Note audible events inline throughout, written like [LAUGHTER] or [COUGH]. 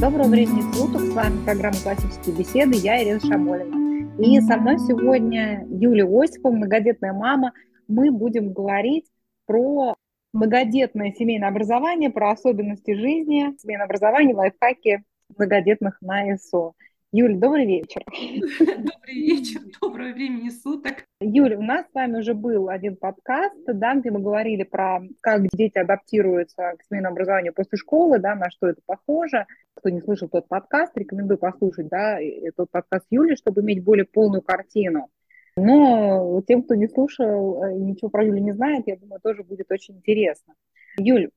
Доброго времени суток, с вами программа «Классические беседы», я Ирина Шамолина. И со мной сегодня Юлия Осипова, многодетная мама. Мы будем говорить про многодетное семейное образование, про особенности жизни, семейное образование, лайфхаки многодетных на ИСО. Юль, добрый вечер. [LAUGHS] Добрый вечер, доброго времени суток. Юль, у нас с вами уже был один подкаст, да, где мы говорили про как дети адаптируются к семейному образованию после школы, да, на что это похоже. Кто не слышал тот подкаст, рекомендую послушать, да, тот подкаст Юли, чтобы иметь более полную картину. Но тем, кто не слушал и ничего про Юлю не знает, я думаю, тоже будет очень интересно. Юль,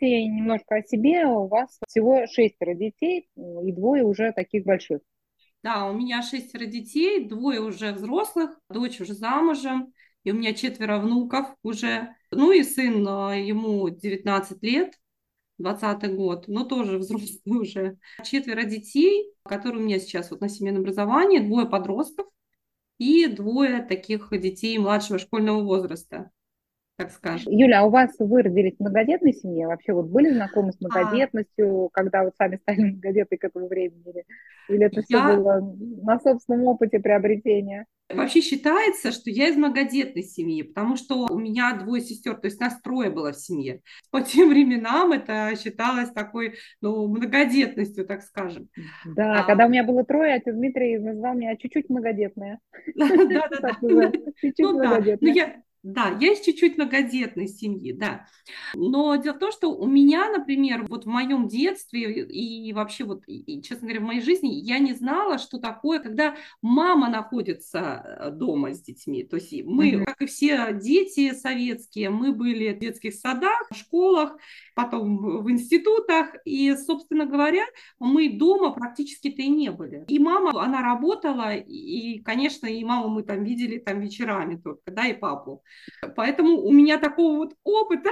немножко о себе. У вас всего шестеро детей и двое уже таких больших. Да, у меня шестеро детей, двое уже взрослых, дочь уже замужем, и у меня четверо внуков уже. Ну и сын, а, ему 19 лет, 20 год, но тоже [LAUGHS] взрослый уже. Четверо детей, которые у меня сейчас вот на семейном образовании, двое подростков и двое таких детей младшего школьного возраста так скажем. Юля, а у вас вы родились в многодетной семье? Вообще вот были знакомы с а. многодетностью, а... когда вот сами стали многодетной к этому времени? Или, это все я... было на собственном опыте приобретения? Вообще считается, что я из многодетной семьи, потому что у меня двое сестер, то есть нас трое было в семье. По тем временам это считалось такой, ну, многодетностью, так скажем. Да, а... когда у меня было трое, отец Дмитрий назвал меня чуть-чуть многодетная. [LAUGHS] Да-да-да. Чуть-чуть ну многодетная. Да, я из чуть-чуть многодетной семьи, да. Но дело в том, что у меня, например, вот в моем детстве и вообще вот, и, честно говоря, в моей жизни я не знала, что такое, когда мама находится э, дома с детьми. То есть мы, mm-hmm. как и все дети советские, мы были в детских садах, в школах, потом в институтах, и, собственно говоря, мы дома практически-то и не были. И мама, она работала, и, конечно, и маму мы там видели там вечерами только, да, и папу. Поэтому у меня такого вот опыта,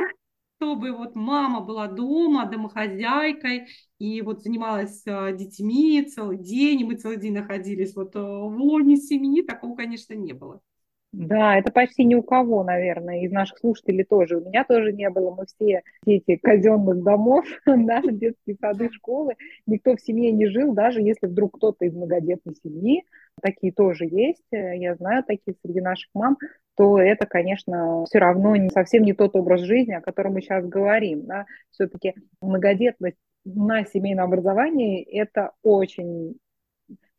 чтобы вот мама была дома, домохозяйкой, и вот занималась э, детьми целый день, и мы целый день находились вот э, в лоне семьи, такого, конечно, не было. Да, это почти ни у кого, наверное, из наших слушателей тоже. У меня тоже не было. Мы все дети казенных домов, [LAUGHS] да, детские сады, школы. Никто в семье не жил, даже если вдруг кто-то из многодетной семьи, такие тоже есть, я знаю такие среди наших мам, то это, конечно, все равно не, совсем не тот образ жизни, о котором мы сейчас говорим. Да? Все-таки многодетность на семейном образовании – это очень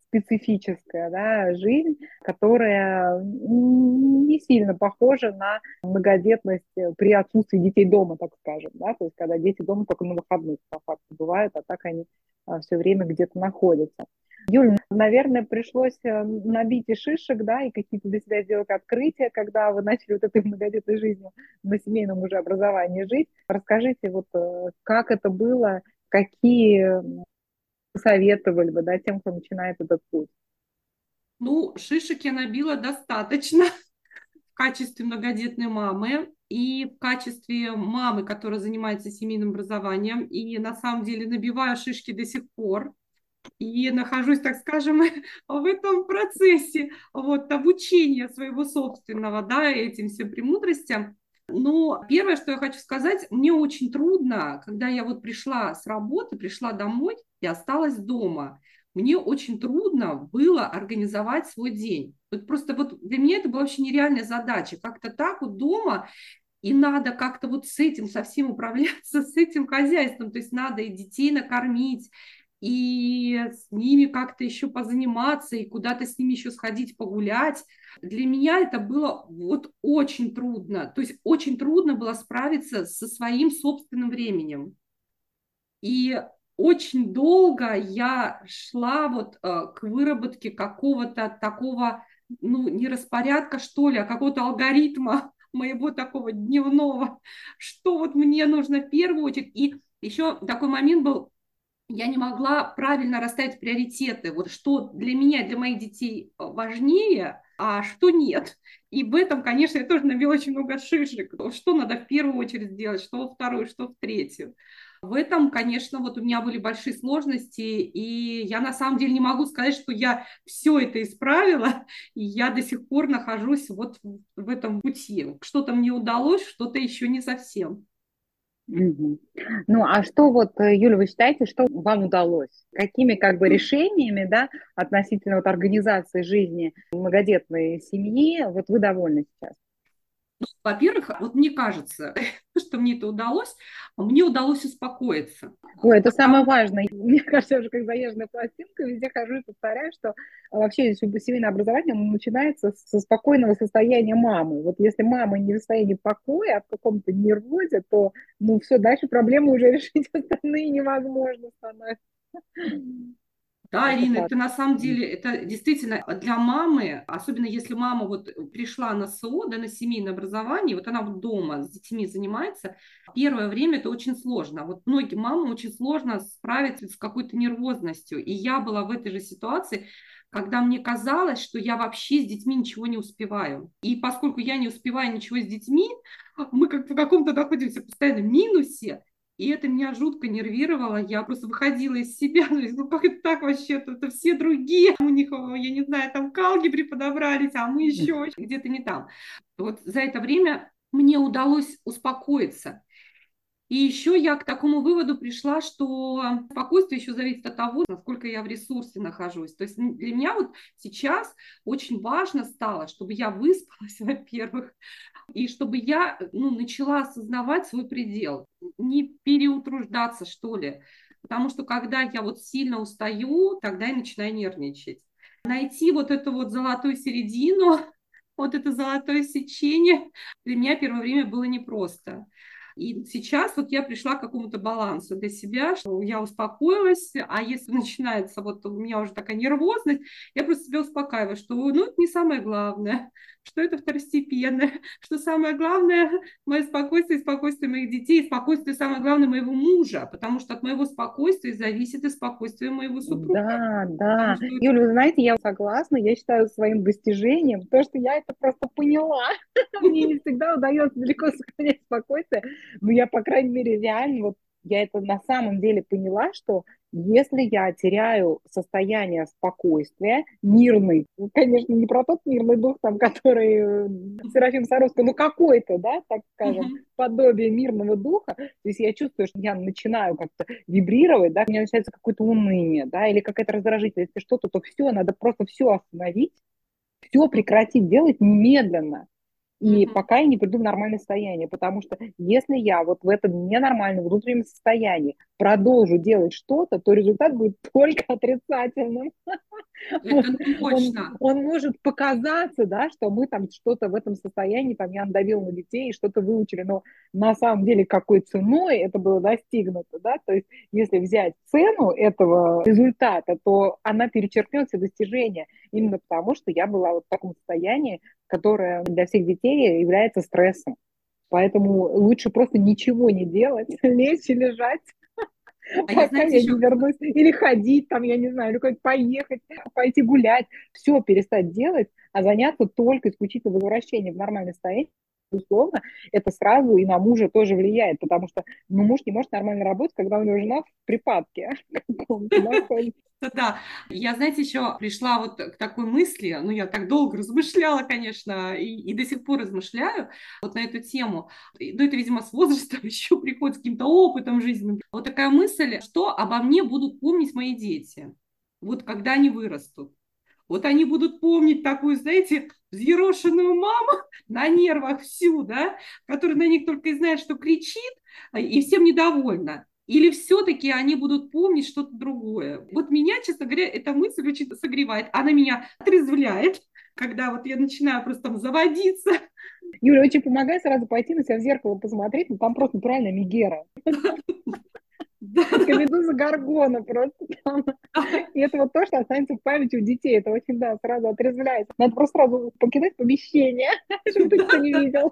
специфическая да, жизнь, которая не сильно похожа на многодетность при отсутствии детей дома, так скажем. Да? То есть когда дети дома только на выходных по факту бывают, а так они а, все время где-то находятся. Юль, наверное, пришлось э, набить и шишек, да, и какие-то для себя сделать открытия, когда вы начали вот этой многодетной жизнью на семейном уже образовании жить. Расскажите, вот э, как это было, какие посоветовали бы, да, тем, кто начинает этот путь? Ну, шишек я набила достаточно в качестве многодетной мамы и в качестве мамы, которая занимается семейным образованием. И на самом деле набиваю шишки до сих пор. И нахожусь, так скажем, [LAUGHS] в этом процессе вот, обучения своего собственного, да, этим всем премудростям. Но первое, что я хочу сказать, мне очень трудно, когда я вот пришла с работы, пришла домой и осталась дома. Мне очень трудно было организовать свой день. Вот просто вот для меня это была вообще нереальная задача. Как-то так вот дома и надо как-то вот с этим совсем управляться, [LAUGHS] с этим хозяйством. То есть надо и детей накормить, и с ними как-то еще позаниматься, и куда-то с ними еще сходить погулять. Для меня это было вот очень трудно. То есть очень трудно было справиться со своим собственным временем. И очень долго я шла вот э, к выработке какого-то такого, ну, не распорядка, что ли, а какого-то алгоритма [LAUGHS] моего такого дневного, что вот мне нужно в первую очередь. И еще такой момент был, я не могла правильно расставить приоритеты, вот что для меня, для моих детей важнее, а что нет. И в этом, конечно, я тоже набила очень много шишек. Что надо в первую очередь сделать, что во вторую, что в третью. В этом, конечно, вот у меня были большие сложности, и я на самом деле не могу сказать, что я все это исправила, и я до сих пор нахожусь вот в этом пути. Что-то мне удалось, что-то еще не совсем. Ну, а что вот, э, Юля, вы считаете, что вам удалось? Какими как бы решениями, да, относительно вот организации жизни многодетной семьи, вот вы довольны сейчас? Во-первых, вот мне кажется, [LAUGHS] что мне это удалось, мне удалось успокоиться. Ой, это самое важное. [LAUGHS] Мне кажется, я уже как заезженная пластинка, везде хожу и повторяю, что вообще семейное образование начинается со спокойного состояния мамы. Вот если мама не в состоянии покоя, а в каком-то нервозе, то ну все, дальше проблемы уже [LAUGHS] решить остальные невозможно становится. Да, Ирина, это на самом деле, это действительно для мамы, особенно если мама вот пришла на СО, да, на семейное образование, вот она вот дома с детьми занимается, первое время это очень сложно. Вот многим мамам очень сложно справиться с какой-то нервозностью. И я была в этой же ситуации, когда мне казалось, что я вообще с детьми ничего не успеваю. И поскольку я не успеваю ничего с детьми, мы как в каком-то находимся постоянно минусе, и это меня жутко нервировало. Я просто выходила из себя. [LAUGHS] Ну как это так вообще-то? Это все другие. У них, я не знаю, там к алгебре подобрались, а мы еще где-то не там. Вот за это время мне удалось успокоиться. И еще я к такому выводу пришла, что спокойствие еще зависит от того, насколько я в ресурсе нахожусь. То есть для меня вот сейчас очень важно стало, чтобы я выспалась, [LAUGHS] во-первых, и чтобы я ну, начала осознавать свой предел, не переутруждаться, что ли. Потому что когда я вот сильно устаю, тогда я начинаю нервничать. Найти вот эту вот золотую середину, [LAUGHS] вот это золотое сечение для меня первое время было непросто. И сейчас вот я пришла к какому-то балансу для себя, что я успокоилась, а если начинается вот у меня уже такая нервозность, я просто себя успокаиваю, что ну это не самое главное, [LAUGHS] что это второстепенное, [LAUGHS] что самое главное мое спокойствие спокойствие моих детей, спокойствие самое главное моего мужа, потому что от моего спокойствия зависит и спокойствие моего супруга. Да, да. Что... Юля, вы знаете, я согласна, я считаю своим достижением то, что я это просто поняла. [LAUGHS] Мне не всегда удается далеко сохранять спокойствие, но я, по крайней мере, реально вот я это на самом деле поняла, что если я теряю состояние спокойствия, мирный, ну, конечно, не про тот мирный дух, там, который э, Серафим Саровский, ну какой-то, да, так скажем, uh-huh. подобие мирного духа, то есть я чувствую, что я начинаю как-то вибрировать, да, у меня начинается какое-то уныние, да, или какая-то раздражительность, если что-то, то все, надо просто все остановить, все прекратить делать немедленно. И mm-hmm. пока я не приду в нормальное состояние, потому что если я вот в этом ненормальном внутреннем состоянии продолжу делать что-то, то результат будет [LAUGHS] только отрицательным. Это [LAUGHS] точно. Он, он может показаться, да, что мы там что-то в этом состоянии, там я надавил на детей, что-то выучили, но на самом деле какой ценой это было достигнуто, да, то есть если взять цену этого результата, то она перечеркнет все достижения, именно потому что я была вот в таком состоянии, которое для всех детей является стрессом. Поэтому лучше просто ничего не делать, [LAUGHS] лечь и лежать, [LAUGHS] а пока я, знаете, я еще... не вернусь. Или ходить там, я не знаю, или куда-нибудь поехать, пойти гулять. Все перестать делать, а заняться только исключительно возвращением в нормальное состояние безусловно, это сразу и на мужа тоже влияет, потому что ну, муж не может нормально работать, когда у него жена в припадке. [LAUGHS] Да, я, знаете, еще пришла вот к такой мысли, ну, я так долго размышляла, конечно, и, до сих пор размышляю вот на эту тему. Ну, это, видимо, с возрастом [LAUGHS] еще приходит с каким-то опытом жизненным. Вот такая мысль, что обо мне будут помнить мои дети, вот когда они вырастут. Вот они будут помнить такую, знаете, взъерошенную маму [LAUGHS] на нервах всю, да, которая на них только и знает, что кричит, а, и всем недовольна. Или все-таки они будут помнить что-то другое? Вот меня, честно говоря, эта мысль очень согревает. Она меня отрезвляет, когда вот я начинаю просто там заводиться. Юля, очень помогает сразу пойти на себя в зеркало посмотреть, ну там просто натуральная мигера. [LAUGHS] Медуза Гаргона просто там. [LAUGHS] И это вот то, что останется в памяти у детей. Это очень, да, сразу отрезвляет. Надо просто сразу покидать помещение, [LAUGHS] чтобы никто не видел.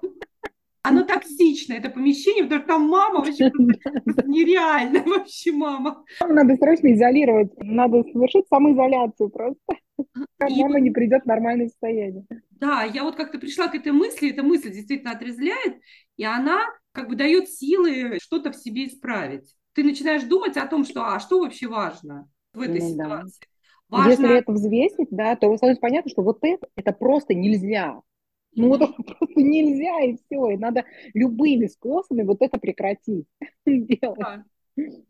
Оно токсично, это помещение, потому что там мама вообще [LAUGHS] нереально вообще мама. Надо срочно изолировать, надо совершить самоизоляцию просто. И... Мама не придет в нормальное состояние. Да, я вот как-то пришла к этой мысли, эта мысль действительно отрезвляет, и она как бы дает силы что-то в себе исправить ты начинаешь думать о том, что а что вообще важно в этой ну, ситуации. Да. Важно... Если это взвесить, да, то становится понятно, что вот это, это просто нельзя. Ну, вот [LAUGHS] просто нельзя, и все. И надо любыми способами вот это прекратить [LAUGHS] делать. Да.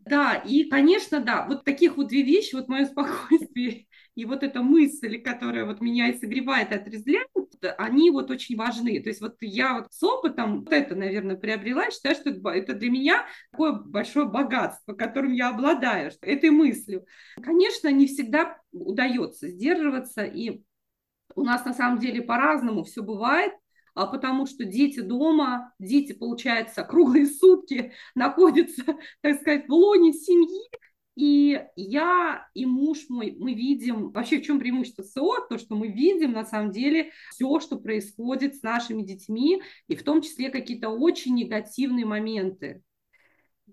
Да, и, конечно, да, вот таких вот две вещи, вот мое спокойствие [LAUGHS] и вот эта мысль, которая вот меня и согревает, и отрезвляет, они вот очень важны. То есть вот я вот с опытом вот это, наверное, приобрела, считаю, что это для меня такое большое богатство, которым я обладаю, этой мыслью. Конечно, не всегда удается сдерживаться, и у нас на самом деле по-разному все бывает, а потому что дети дома, дети, получается, круглые сутки находятся, [LAUGHS] так сказать, в лоне семьи, и я и муж мой, мы видим, вообще в чем преимущество СО, то, что мы видим на самом деле все, что происходит с нашими детьми, и в том числе какие-то очень негативные моменты.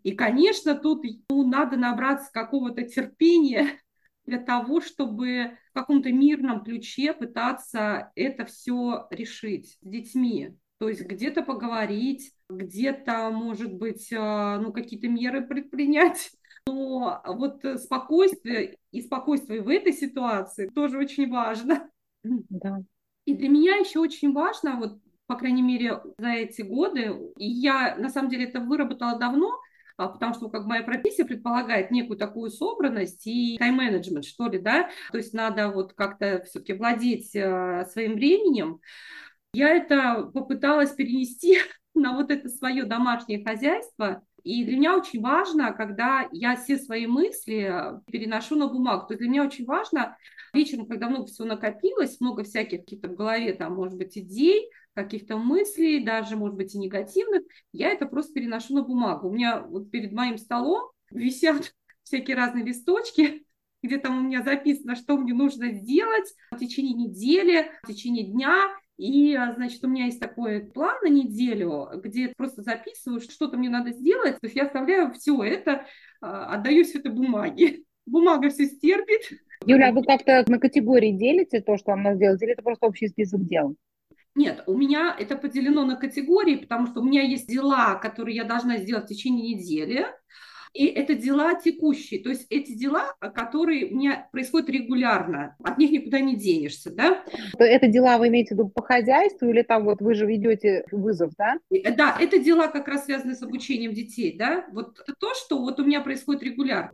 И, конечно, тут ну, надо набраться какого-то терпения [LAUGHS] для того, чтобы в каком-то мирном ключе пытаться это все решить с детьми. То есть где-то поговорить, где-то, может быть, а, ну, какие-то меры предпринять. Но вот спокойствие и спокойствие в этой ситуации тоже очень важно. Да. И для меня еще очень важно, вот, по крайней мере, за эти годы, и я, на самом деле, это выработала давно, а, потому что как моя профессия предполагает некую такую собранность и тайм-менеджмент, что ли, да, то есть надо вот как-то все-таки владеть э, своим временем. Я это попыталась перенести [LAUGHS] на вот это свое домашнее хозяйство, и для меня очень важно, когда я все свои мысли переношу на бумагу. То есть для меня очень важно вечером, когда много всего накопилось, много всяких каких-то в голове, там, может быть, идей, каких-то мыслей, даже, может быть, и негативных, я это просто переношу на бумагу. У меня вот перед моим столом висят [LAUGHS] всякие разные листочки, где там у меня записано, что мне нужно сделать в течение недели, в течение дня. И, значит, у меня есть такой план на неделю, где просто записываю, что-то мне надо сделать. То есть я оставляю все это, а, отдаю все это бумаге. [LAUGHS] Бумага все стерпит. Юля, а вы как-то на категории делите то, что вам надо сделать, или это просто общий список дел? Нет, у меня это поделено на категории, потому что у меня есть дела, которые я должна сделать в течение недели, и это дела текущие, то есть эти дела, которые у меня происходят регулярно, от них никуда не денешься, да. Это дела вы имеете в виду по хозяйству или там вот вы же ведете вызов, да? Да, это дела как раз связаны с обучением детей, да, вот то, что вот у меня происходит регулярно.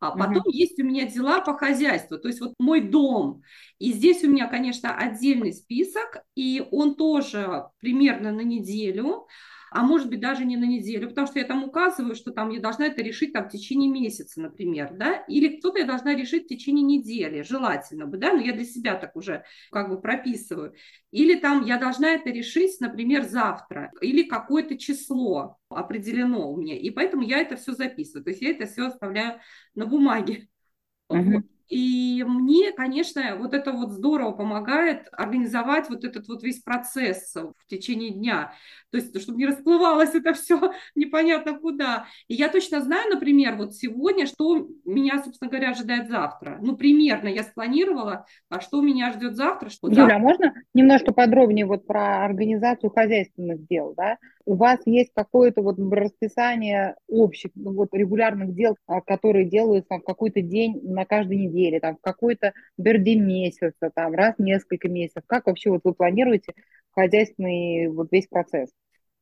А потом угу. есть у меня дела по хозяйству, то есть вот мой дом. И здесь у меня, конечно, отдельный список, и он тоже примерно на неделю а может быть даже не на неделю, потому что я там указываю, что там я должна это решить там в течение месяца, например, да, или кто-то я должна решить в течение недели, желательно бы, да, но я для себя так уже как бы прописываю. Или там я должна это решить, например, завтра, или какое-то число определено у меня, и поэтому я это все записываю, то есть я это все оставляю на бумаге. Uh-huh. И мне, конечно, вот это вот здорово помогает организовать вот этот вот весь процесс в течение дня. То есть, чтобы не расплывалось это все [LAUGHS] непонятно куда. И я точно знаю, например, вот сегодня, что меня, собственно говоря, ожидает завтра. Ну, примерно я спланировала, а что меня ждет завтра. Что Юля, завтра... а можно немножко подробнее вот про организацию хозяйственных дел, да? У вас есть какое-то вот расписание общих, ну, вот регулярных дел, а, которые делаются в какой-то день на каждой неделе, там, в какой-то бердень месяца, там, раз в несколько месяцев. Как вообще вот вы планируете хозяйственный вот весь процесс?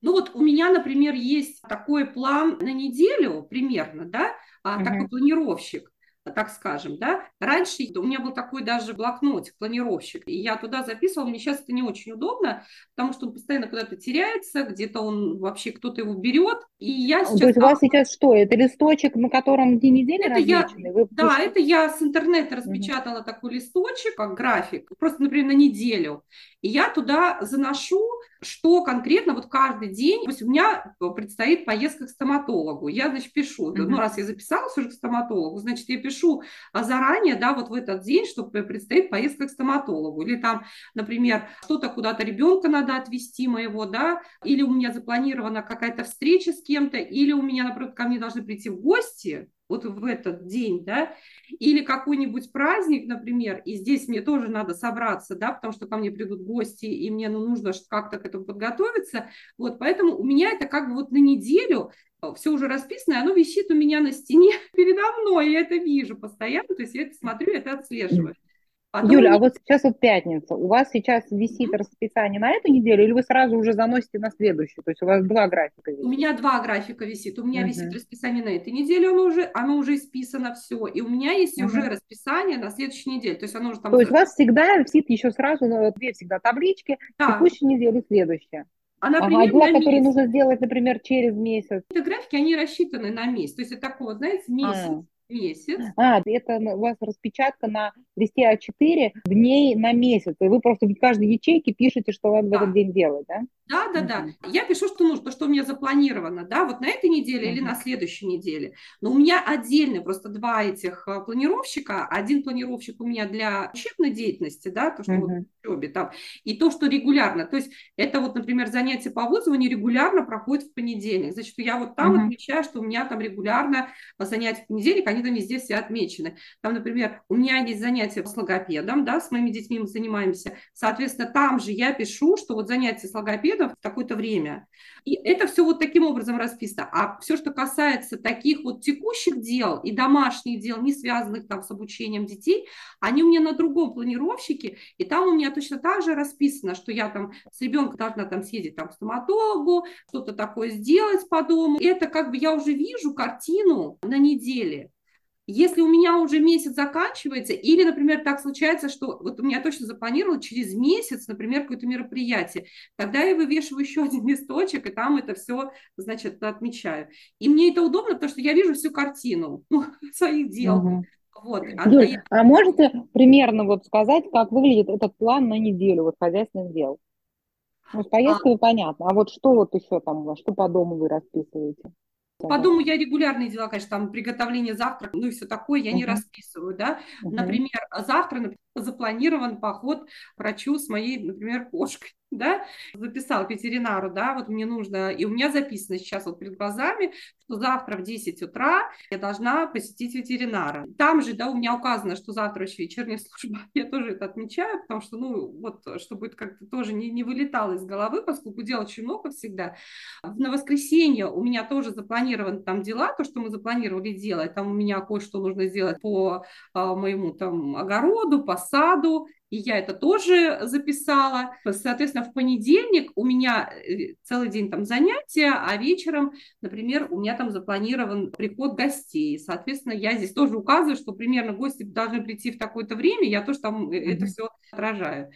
Ну вот у меня, например, есть такой план на неделю примерно, да, uh-huh. такой планировщик так скажем, да. Раньше у меня был такой даже блокнотик, планировщик, и я туда записывала, мне сейчас это не очень удобно, потому что он постоянно куда-то теряется, где-то он вообще кто-то его берет, и я сейчас... То есть у вас сейчас что, это листочек, на котором день недели это размечены? Я, Вы да, это я с интернета распечатала mm-hmm. такой листочек, как график, просто, например, на неделю, и я туда заношу что конкретно вот каждый день, то есть у меня предстоит поездка к стоматологу, я, значит, пишу, mm-hmm. ну, раз я записалась уже к стоматологу, значит, я пишу а заранее, да, вот в этот день, что предстоит поездка к стоматологу, или там, например, что-то куда-то ребенка надо отвезти моего, да, или у меня запланирована какая-то встреча с кем-то, или у меня, например, ко мне должны прийти в гости, вот в этот день, да, или какой-нибудь праздник, например, и здесь мне тоже надо собраться, да, потому что ко мне придут гости, и мне ну, нужно как-то к этому подготовиться, вот, поэтому у меня это как бы вот на неделю все уже расписано, и оно висит у меня на стене [LAUGHS] передо мной, я это вижу постоянно, то есть я это смотрю, это отслеживаю. Потом... Юля, а вот сейчас вот пятница. У вас сейчас висит расписание на эту неделю, или вы сразу уже заносите на следующую? То есть у вас два графика висит? У меня два графика висит. У меня mm-hmm. висит расписание на этой неделе, оно уже, оно уже исписано все. И у меня есть mm-hmm. уже расписание на следующей неделе. То есть оно уже там... То есть у вас всегда висит еще сразу ну, две всегда таблички, да. текущей недели следующая. А, например, ага, дела, которые нужно сделать, например, через месяц. Эти графики, они рассчитаны на месяц. То есть это такого, знаете, месяц. А месяц. А, это у вас распечатка на листе А4 дней на месяц. И вы просто в каждой ячейке пишете, что вам да. в этот день делать, да? Да, да, да. Я пишу, что нужно, то, что у меня запланировано, да, вот на этой неделе uh-huh. или на следующей неделе. Но у меня отдельно просто два этих э, планировщика. Один планировщик у меня для учебной деятельности, да, то, что uh-huh. вот в учебе там, и то, что регулярно. То есть это вот, например, занятия по вызову, они регулярно проходят в понедельник. Значит, я вот там uh-huh. отмечаю, что у меня там регулярно занятия в понедельник, они там везде все отмечены. Там, например, у меня есть занятия с логопедом, да, с моими детьми мы занимаемся. Соответственно, там же я пишу, что вот занятия с логопедом в такое-то время. И это все вот таким образом расписано. А все, что касается таких вот текущих дел и домашних дел, не связанных там с обучением детей, они у меня на другом планировщике, и там у меня точно так же расписано, что я там с ребенком должна там съездить там к стоматологу, что-то такое сделать по дому. И это как бы я уже вижу картину на неделе. Если у меня уже месяц заканчивается, или, например, так случается, что вот у меня точно запланировано через месяц, например, какое-то мероприятие, тогда я вывешиваю еще один листочек, и там это все, значит, отмечаю. И мне это удобно, потому что я вижу всю картину ну, [LAUGHS] своих дел. Угу. Вот. А, Юль, я... а можете примерно вот сказать, как выглядит этот план на неделю вот хозяйственных дел? Ну, с поездками а... понятно, а вот что вот еще там что по дому вы расписываете? По дому я регулярные дела, конечно, там приготовление завтрака, ну и все такое, я uh-huh. не расписываю, да. Uh-huh. Например, завтра запланирован поход к врачу с моей, например, кошкой [LAUGHS] да, записал ветеринару, да, вот мне нужно, и у меня записано сейчас вот перед глазами, что завтра в 10 утра я должна посетить ветеринара. Там же, да, у меня указано, что завтра еще вечерняя [LAUGHS] служба, я тоже это отмечаю, потому что, ну, вот, чтобы это как-то тоже не, не вылетало из головы, поскольку дел очень много всегда. На воскресенье у меня тоже запланированы там дела, то, что мы запланировали делать, там у меня кое-что нужно сделать по а, моему там огороду, по саду, и я это тоже записала. Соответственно, в понедельник у меня э, целый день там занятия, а вечером, например, у меня там запланирован приход гостей. Соответственно, я здесь тоже указываю, что примерно гости должны прийти в такое-то время, я тоже там mm-hmm. это все отражаю.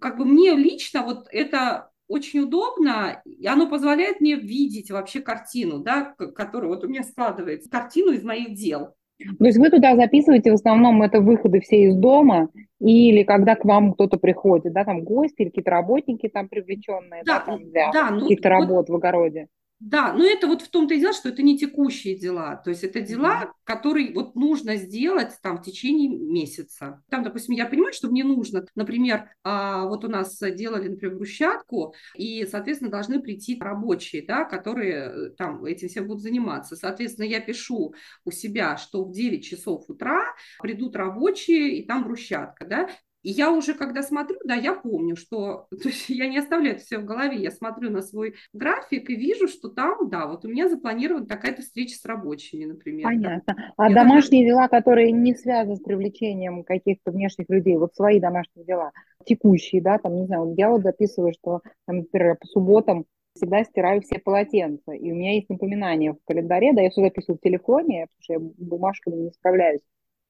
Как бы мне лично вот это очень удобно, и оно позволяет мне видеть вообще картину, да, которая вот у меня складывается, картину из моих дел. То есть вы туда записываете в основном это выходы все из дома, или когда к вам кто-то приходит, да, там гости или какие-то работники там привлеченные, да, да там для да, ну, каких-то вот, работ в огороде. Да, но это вот в том-то и дело, что это не текущие дела. То есть это дела, которые вот нужно сделать там в течение месяца. Там, допустим, я понимаю, что мне нужно, например, а, вот у нас делали, например, брусчатку, и, соответственно, должны прийти рабочие, да, которые э, там этим всем будут заниматься. Соответственно, я пишу у себя, что в 9 часов утра придут рабочие, и там брусчатка, да, и я уже, когда смотрю, да, я помню, что [LAUGHS] то есть я не оставляю это все в голове, я смотрю на свой график и вижу, что там, да, вот у меня запланирована такая-то встреча с рабочими, например. Понятно. А я домашние даже... дела, которые не связаны с привлечением каких-то внешних людей, вот свои домашние дела, текущие, да, там, не знаю, я вот записываю, что, там, например, по субботам всегда стираю все полотенца, и у меня есть напоминание в календаре, да, я все записываю в телефоне, потому что я бумажками не справляюсь.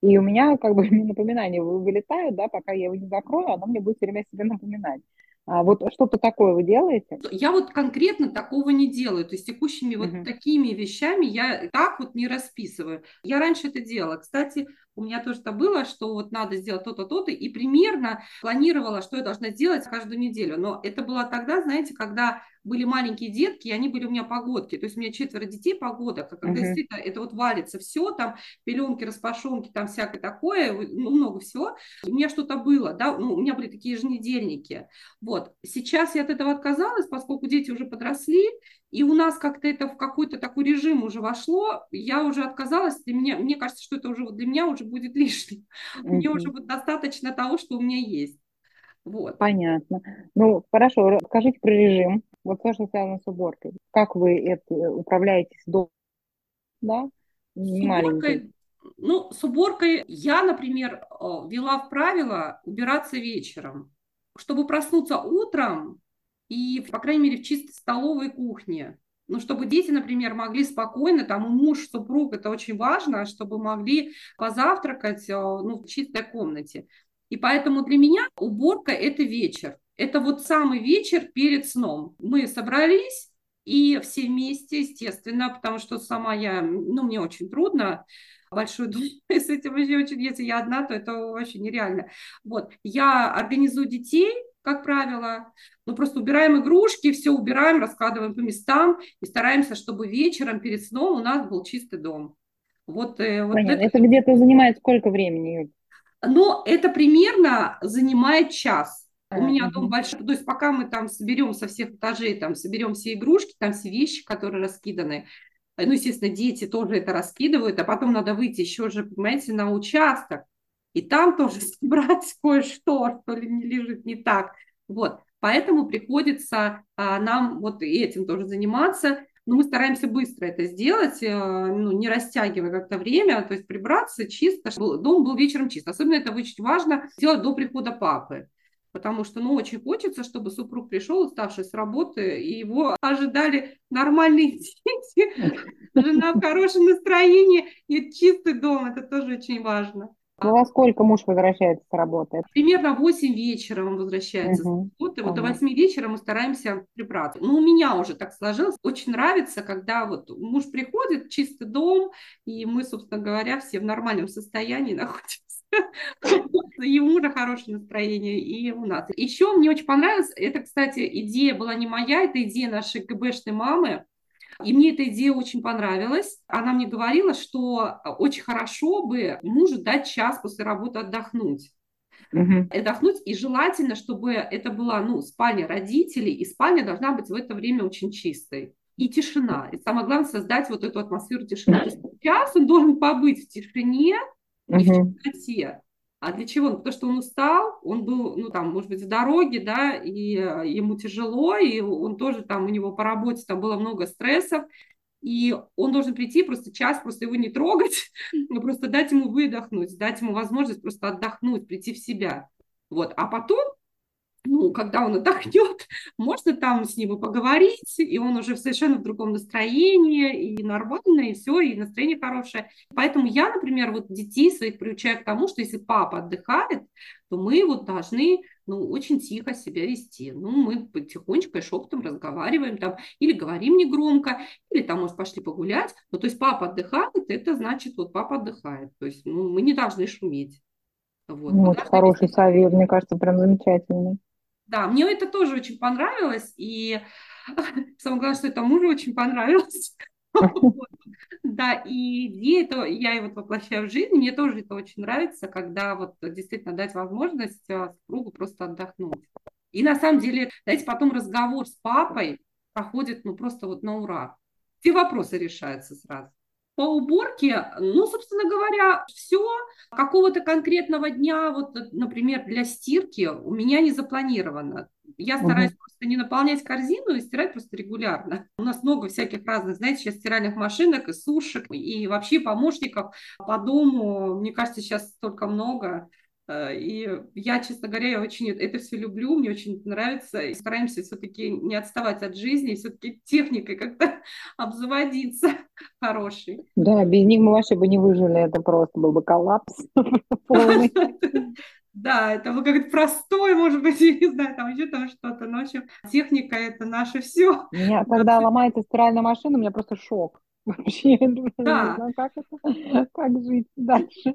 И у меня как бы [LAUGHS] напоминания вылетают, да, пока я его не закрою, оно мне будет все время себе напоминать. А вот что-то такое вы делаете? Я вот конкретно такого не делаю. То есть текущими uh-huh. вот такими вещами я так вот не расписываю. Я раньше это делала. Кстати, у меня тоже то было, что вот надо сделать то-то, то-то, и примерно планировала, что я должна делать каждую неделю. Но это было тогда, знаете, когда были маленькие детки, и они были у меня погодки. То есть у меня четверо детей погодок, а когда uh-huh. действительно это вот валится все, там пеленки, распашонки, там всякое такое, ну, много всего. У меня что-то было, да, ну, у меня были такие еженедельники. Вот. Сейчас я от этого отказалась, поскольку дети уже подросли, и у нас как-то это в какой-то такой режим уже вошло, я уже отказалась, для меня, мне кажется, что это уже для меня уже будет [LAUGHS] лишним. Mm-hmm. Мне уже вот достаточно того, что у меня есть. Вот. Понятно. Ну, хорошо, расскажите про режим. Вот то, что связано с уборкой. Как вы это управляетесь дома? Да? С уборкой, Ну, с уборкой я, например, вела в правило убираться вечером, чтобы проснуться утром и, по крайней мере, в чистой столовой кухне. Ну, чтобы дети, например, могли спокойно, там, муж, супруг, это очень важно, чтобы могли позавтракать ну, в чистой комнате. И поэтому для меня уборка – это вечер. Это вот самый вечер перед сном. Мы собрались, и все вместе, естественно, потому что сама я, ну, мне очень трудно, большой дом, [LAUGHS] с этим вообще очень, если я одна, то это вообще нереально. Вот, я организую детей, как правило, ну, просто убираем игрушки, все убираем, раскладываем по местам и стараемся, чтобы вечером перед сном у нас был чистый дом. Вот, э, вот это, это где-то занимает сколько времени? Но это примерно занимает час. У меня дом большой, то есть пока мы там соберем со всех этажей, там соберем все игрушки, там все вещи, которые раскиданы, ну, естественно, дети тоже это раскидывают, а потом надо выйти еще же, понимаете, на участок, и там тоже [LAUGHS] собрать кое-что, что ли, не лежит не так. Вот, поэтому приходится а, нам вот этим тоже заниматься, но мы стараемся быстро это сделать, а, ну, не растягивая как-то время, то есть прибраться чисто, чтобы дом был вечером чист. Особенно это очень важно сделать до прихода папы потому что, ну, очень хочется, чтобы супруг пришел, уставший с работы, и его ожидали нормальные [LAUGHS] дети, жена в хорошем настроении и чистый дом, это тоже очень важно. Ну, во сколько муж возвращается с работы? Примерно в 8 вечера он возвращается угу. с работы. Вот до 8 вечера мы стараемся прибраться. Ну, у меня уже так сложилось. Очень нравится, когда вот муж приходит, чистый дом, и мы, собственно говоря, все в нормальном состоянии находимся. [LAUGHS] И у мужа хорошее настроение, и у нас. Еще мне очень понравилось, это, кстати, идея была не моя, это идея нашей ГБшной мамы, и мне эта идея очень понравилась. Она мне говорила, что очень хорошо бы мужу дать час после работы отдохнуть. Угу. Отдохнуть, и желательно, чтобы это была ну, спальня родителей, и спальня должна быть в это время очень чистой. И тишина. И самое главное создать вот эту атмосферу тишины. То есть час он должен побыть в тишине, и в темноте. А для чего? Ну, потому что он устал, он был, ну, там, может быть, в дороге, да, и э, ему тяжело, и он тоже там, у него по работе там было много стрессов, и он должен прийти просто час, просто его не трогать, но просто дать ему выдохнуть, дать ему возможность просто отдохнуть, прийти в себя. Вот, а потом ну, когда он отдохнет, [LAUGHS] можно там с ним поговорить, и он уже совершенно в другом настроении, и нормально, и все, и настроение хорошее. Поэтому я, например, вот детей своих приучаю к тому, что если папа отдыхает, то мы вот должны ну, очень тихо себя вести. Ну, мы потихонечку и шепотом разговариваем там, или говорим негромко, или там, может, пошли погулять. Ну, то есть папа отдыхает, это значит, вот папа отдыхает. То есть ну, мы не должны шуметь. Вот, вот хороший совет, мне кажется, прям замечательный. Да, мне это тоже очень понравилось, и [LAUGHS] самое главное, что это мужу очень понравилось. [LAUGHS] Да, и идея, это я вот воплощаю в жизнь, мне тоже это очень нравится, когда вот действительно дать возможность а, супругу просто отдохнуть. И на самом деле, знаете, потом разговор с папой проходит, ну, просто вот на ура. Все вопросы решаются сразу. По уборке, ну, собственно говоря, все. Какого-то конкретного дня, вот, например, для стирки у меня не запланировано. Я стараюсь угу. просто не наполнять корзину и стирать просто регулярно. У нас много всяких разных, знаете, сейчас стиральных машинок и сушек, и вообще помощников по дому. Мне кажется, сейчас столько много. Э, и я, честно говоря, я очень это все люблю, мне очень нравится. И стараемся все-таки не отставать от жизни, все-таки техникой как-то [LAUGHS] обзаводиться [LAUGHS] хорошей. Да, без них мы вообще бы не выжили, это просто был бы коллапс [LAUGHS] полный. Да, это был как-то простой, может быть, я не знаю, там еще там что-то. Но, в общем, техника – это наше все. Меня, когда ломается стиральная машина, у меня просто шок. Вообще, я не знаю, как это, как жить дальше.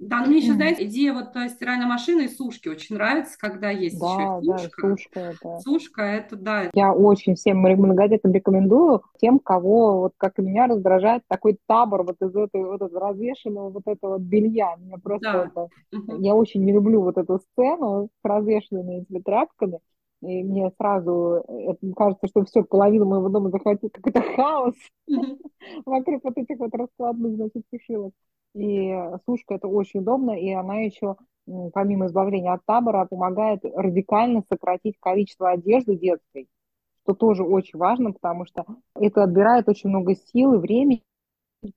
Да, но мне еще, знаете, идея вот стиральной машины и сушки очень нравится, когда есть да, еще и сушка. Да, сушка, это... сушка, это да. Я очень всем многодетным рекомендую, тем, кого, вот как и меня, раздражает такой табор вот из этой вот этого развешенного вот этого белья. Меня просто да. это... Я очень не люблю вот эту сцену с развешенными этими тряпками. И мне сразу это, кажется, что все, половину моего дома захватил какой-то хаос [LAUGHS] вокруг вот этих вот раскладных, значит, сушилок. И сушка это очень удобно, и она еще, помимо избавления от табора, помогает радикально сократить количество одежды детской, что тоже очень важно, потому что это отбирает очень много сил и времени,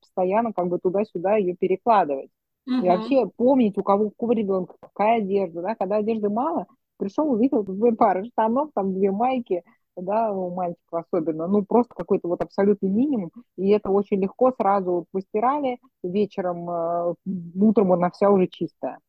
постоянно как бы туда-сюда ее перекладывать. Мгм. И вообще помнить, у кого, у ребенка какая одежда, да, когда одежды мало, пришел, увидел две пары штанов, там две майки, да, у мальчиков особенно, ну, просто какой-то вот абсолютный минимум, и это очень легко сразу вот постирали, вечером, э, утром она вся уже чистая.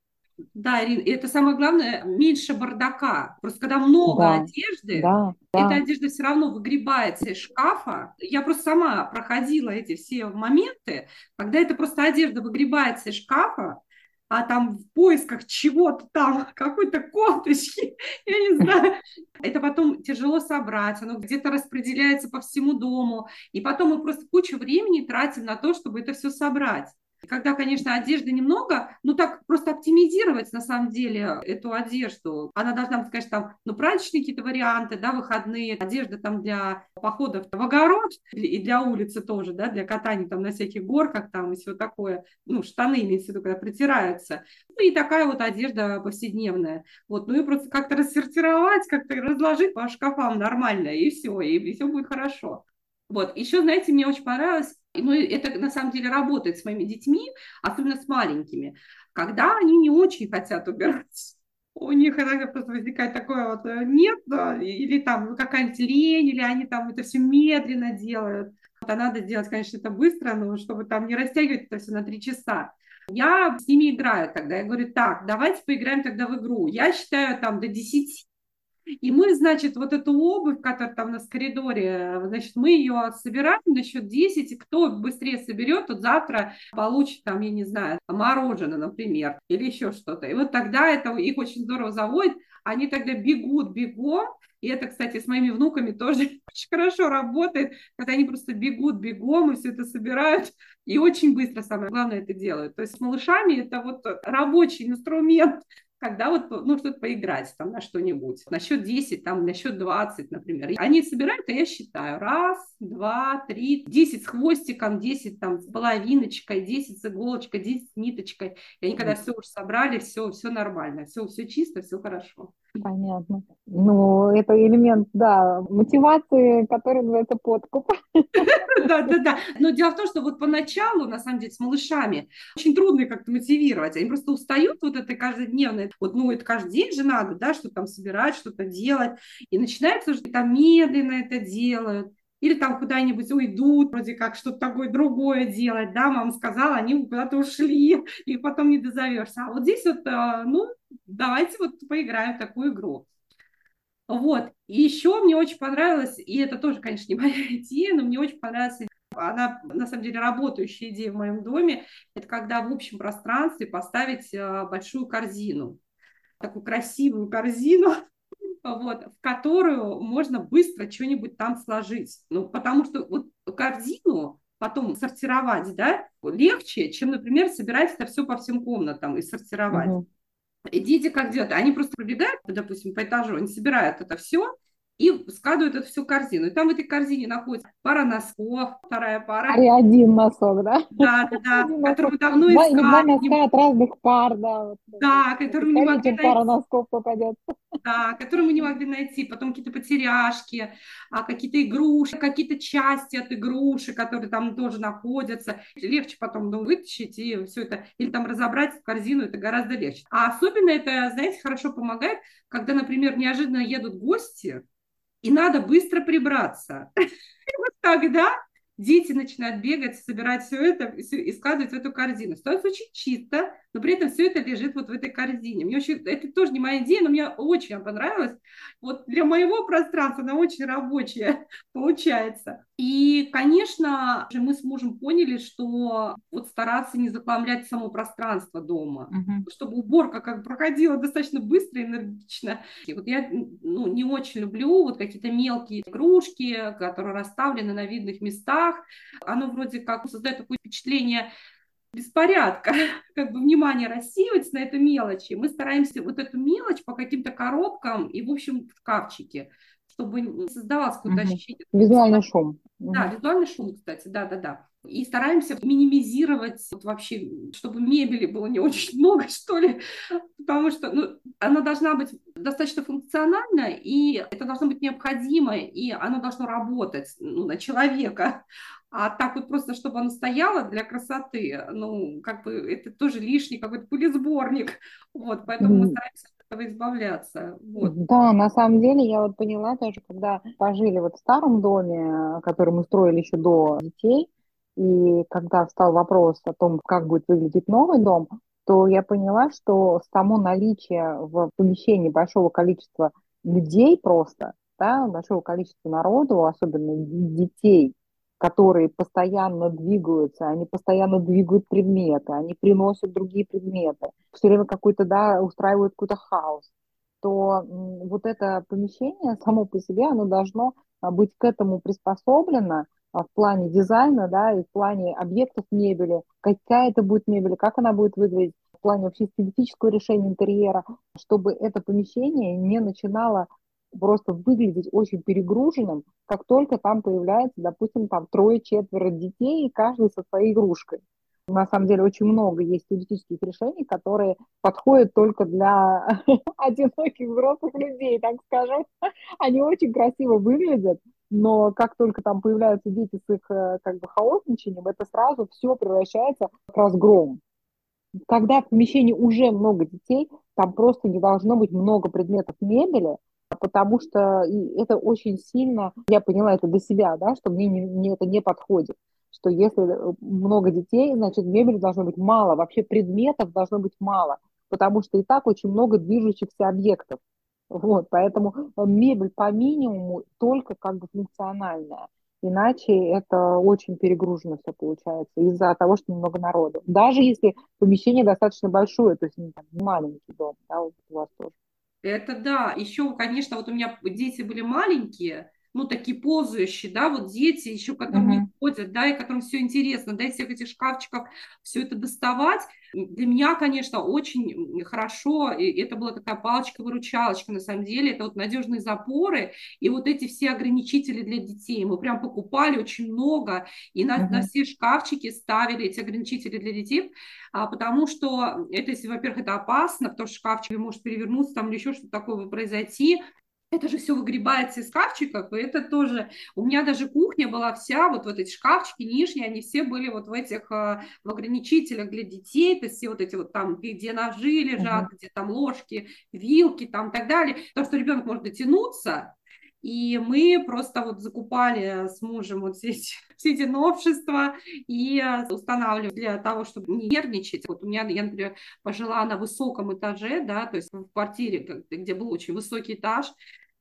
Да, Ирина, и это самое главное, меньше бардака. Просто когда много Да, одежды, да, эта да, одежда все равно выгребается из шкафа. Я просто сама проходила эти все моменты, когда это просто одежда выгребается из шкафа, а там в поисках чего-то там, [LAUGHS] какой-то кофточки, [LAUGHS] я не знаю. Это потом тяжело собрать, оно где-то распределяется по всему дому. И потом мы просто кучу времени тратим на то, чтобы это все собрать. Когда, конечно, одежды немного, ну так просто оптимизировать на самом деле эту одежду. Она должна быть, конечно, там, ну, праздничные какие-то варианты, да, выходные, одежда там для походов в огород и для улицы тоже, да, для катания там на всяких горках там и все такое. Ну, штаны имеется в виду, когда притираются. Ну, и такая вот одежда повседневная. Вот, ну и просто как-то рассортировать, как-то разложить по шкафам нормально, и все, и, и все будет хорошо. Вот, еще, знаете, мне очень понравилось, ну, это на самом деле работает с моими детьми, особенно с маленькими, когда они не очень хотят убирать. [LAUGHS] У них иногда просто возникает такое вот э, нет, да, или там какая-нибудь лень, или они там это все медленно делают. А надо делать, конечно, это быстро, но чтобы там не растягивать это все на три часа. Я с ними играю тогда. Я говорю, так, давайте поиграем тогда в игру. Я считаю там до 10, и мы, значит, вот эту обувь, которая там у нас в коридоре, значит, мы ее собираем на счет 10, и кто быстрее соберет, тот завтра получит там, я не знаю, мороженое, например, или еще что-то. И вот тогда это их очень здорово заводит, они тогда бегут бегом, и это, кстати, с моими внуками тоже [LAUGHS] очень хорошо работает, когда они просто бегут бегом и все это собирают, и очень быстро, самое главное, это делают. То есть с малышами это вот рабочий инструмент, когда вот, ну, что-то поиграть там на что-нибудь. На счет 10, там, на счет 20, например. Они собирают, а я считаю. Раз, два, три, 10 с хвостиком, 10 там с половиночкой, 10 с иголочкой, 10 с ниточкой. И они когда все уже собрали, все, все нормально, все, все чисто, все хорошо. Понятно. Ну, это элемент, да, мотивации, который называется подкуп. Да, да, да. Но дело в том, что вот поначалу, на самом деле, с малышами очень трудно как-то мотивировать. Они просто устают вот это каждодневное. Вот, ну, это каждый день же надо, да, что там собирать, что-то делать. И начинается, что там медленно это делают. Или там куда-нибудь уйдут, вроде как что-то такое другое делать, да, мама сказала, они куда-то ушли, [LAUGHS] их потом не дозовешься. А вот здесь вот, э, ну, давайте вот поиграем в такую игру. Вот. И еще мне очень понравилось, и это тоже, конечно, [LAUGHS] не моя идея, но мне очень понравилась она, на самом деле, работающая идея в моем доме, это когда в общем пространстве поставить э, большую корзину, такую красивую корзину, [LAUGHS] вот, в которую можно быстро что-нибудь там сложить. Ну, потому что вот корзину потом сортировать, да, легче, чем, например, собирать это все по всем комнатам и сортировать. Угу. И дети как делают? Они просто пробегают, допустим, по этажу, они собирают это все, и складывают это всю корзину. И там в этой корзине находится пара носков, вторая пара. И один носок, да? Да, да, да, [LAUGHS] который мы давно искали. Два носка от разных пар, да. Да, который мы не могли найти. пара носков попадется. Да, которые мы не могли найти. Потом какие-то потеряшки, а, какие-то игрушки, какие-то части от игрушек, которые там тоже находятся. Легче потом ну, вытащить и все это, или там разобрать в корзину, это гораздо легче. А особенно это, знаете, хорошо помогает, когда, например, неожиданно едут гости, и надо быстро прибраться. И [LAUGHS] вот тогда дети начинают бегать, собирать все это и складывать в эту корзину. Становится очень чисто, но при этом все это лежит вот в этой корзине. Мне очень, это тоже не моя идея, но мне очень понравилось. Вот для моего пространства она очень рабочая [LAUGHS] получается. И, конечно же, мы с мужем поняли, что вот стараться не захламлять само пространство дома, uh-huh. чтобы уборка как проходила достаточно быстро и энергично. И вот я ну, не очень люблю вот какие-то мелкие игрушки, которые расставлены на видных местах. Оно вроде как создает такое впечатление беспорядка, [LAUGHS] как бы внимание рассеивать на эту мелочи. Мы стараемся вот эту мелочь по каким-то коробкам и, в общем, в шкафчике чтобы создавалось какое-то угу. ощущение. Визуальный шум. Да, угу. визуальный шум, кстати, да-да-да. И стараемся минимизировать вот вообще, чтобы мебели было не очень [LAUGHS] много, что ли, потому что ну, она должна быть достаточно функциональна, и это должно быть необходимо, и оно должно работать ну, на человека. А так вот просто, чтобы она стояла для красоты, ну, как бы это тоже лишний какой-то пылесборник. Вот, поэтому мы стараемся этого избавляться. Вот. Да, на самом деле я вот поняла тоже, когда пожили вот в старом доме, который мы строили еще до детей, и когда встал вопрос о том, как будет выглядеть новый дом, то я поняла, что само наличие в помещении большого количества людей просто, да, большого количества народу, особенно детей, которые постоянно двигаются, они постоянно двигают предметы, они приносят другие предметы, все время какой-то, да, устраивают какой-то хаос, то вот это помещение [LAUGHS] само по себе, оно должно а, быть к этому приспособлено а, в плане дизайна, да, и в плане объектов мебели, какая это будет мебель, как она будет выглядеть, в плане вообще стилистического решения интерьера, чтобы это помещение не начинало просто выглядеть очень перегруженным, как только там появляется, допустим, там трое-четверо детей, и каждый со своей игрушкой. На самом деле очень много есть стилистических решений, которые подходят только для [LAUGHS] одиноких взрослых людей, так скажем. [LAUGHS] Они очень красиво выглядят, но как только там появляются дети с их э, как бы хаосничанием, это сразу все превращается в разгром. Когда в помещении уже много детей, там просто не должно быть много предметов мебели, потому что это очень сильно, я поняла это для себя, да, что мне, не, мне это не подходит, что если э, много детей, значит мебели должно быть мало, вообще предметов должно быть мало, потому что и так очень много движущихся объектов. Вот, поэтому э, мебель по минимуму только как бы функциональная. Иначе это очень перегружено все получается из-за того, что много народу. Даже если помещение достаточно большое, то есть не, там, не маленький дом, да, вот у вас тоже. Это да. Еще, конечно, вот у меня дети были маленькие, ну, такие ползающие, да, вот дети еще, которые uh-huh. не ходят, да, и которым все интересно, да, из всех этих шкафчиков все это доставать. Для меня, конечно, очень хорошо, и это была такая палочка-выручалочка, на самом деле, это вот надежные запоры и вот эти все ограничители для детей. Мы прям покупали очень много, и на, uh-huh. на все шкафчики ставили эти ограничители для детей, а, потому что это, если, во-первых, это опасно, потому что шкафчик может перевернуться там или еще что-то такое произойти, это же все выгребается из шкафчиков, и это тоже... У меня даже кухня была вся, вот, вот эти шкафчики нижние, они все были вот в этих э, в ограничителях для детей, то есть все вот эти вот там, где ножи лежат, uh-huh. где там ложки, вилки там и так далее, то, что ребенок может дотянуться, и мы просто вот закупали с мужем вот все эти, [LAUGHS] все эти новшества и э, устанавливали для того, чтобы не нервничать. Вот у меня, я, например, пожила на высоком этаже, да, то есть в квартире, где был очень высокий этаж,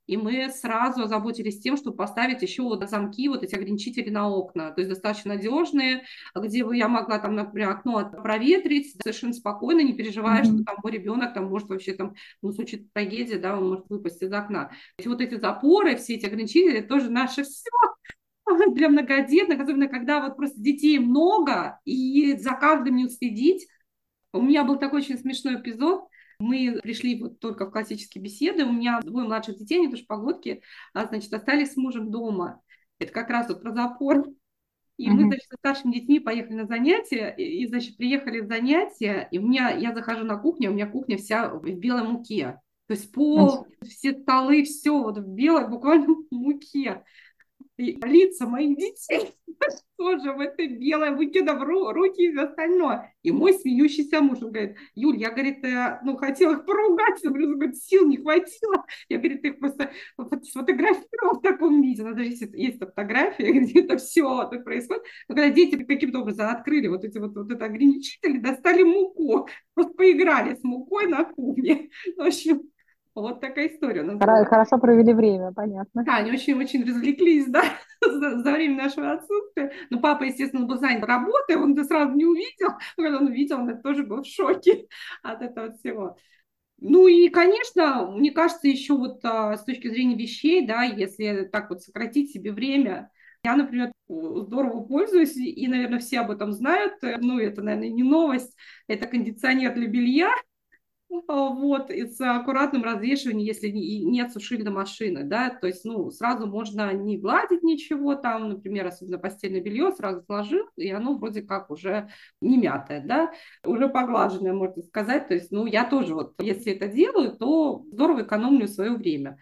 и мы сразу озаботились тем, чтобы поставить еще вот замки, вот эти ограничители на окна, то есть достаточно надежные, где бы я могла там, например, окно проветрить совершенно спокойно, не переживая, mm-hmm. что там мой ребенок там может вообще там, ну, в случае трагедии, да, он может выпасть из окна. И вот эти запоры, все эти ограничители, это тоже наше [LAUGHS] все для многодетных, особенно когда вот просто детей много, и за каждым не уследить. У меня был такой очень смешной эпизод, мы пришли вот только в классические беседы. У меня двое младших детей, они тоже погодки, а, значит, остались с мужем дома. Это как раз вот про запор. И mm-hmm. мы, значит, со старшими детьми поехали на занятия, и, и, значит, приехали в занятия, и у меня, я захожу на кухню, у меня кухня вся в белой муке. То есть пол, mm-hmm. все столы, все вот в белой буквально [LAUGHS] муке лица моих детей тоже в этой белой, выкидав ру, руки и остальное. И мой смеющийся муж, он говорит, Юль, я, говорит, э, ну, хотела их поругать, но, говорит, сил не хватило. Я, говорит, их просто сфотографировала в таком виде. Даже есть, есть фотография, [LAUGHS] где это все так происходит. Но когда дети каким-то образом открыли вот эти вот, вот это ограничители, достали муку, просто поиграли с мукой на кухне. [LAUGHS] В общем, вот такая история. Хорошо провели время, понятно. Да, они очень-очень развлеклись, да, [LAUGHS] за, за время нашего отсутствия. Но папа, естественно, был занят работой, он это сразу не увидел. Когда он увидел, он тоже был в шоке [LAUGHS] от этого всего. Ну и, конечно, мне кажется, еще вот а, с точки зрения вещей, да, если так вот сократить себе время, я, например, здорово пользуюсь, и, наверное, все об этом знают, ну, это, наверное, не новость, это кондиционер для белья, вот, и с аккуратным развешиванием, если нет сушильной машины, да, то есть, ну, сразу можно не гладить ничего там, например, особенно постельное белье, сразу сложил, и оно вроде как уже не мятое, да, уже поглаженное, можно сказать, то есть, ну, я тоже вот, если это делаю, то здорово экономлю свое время.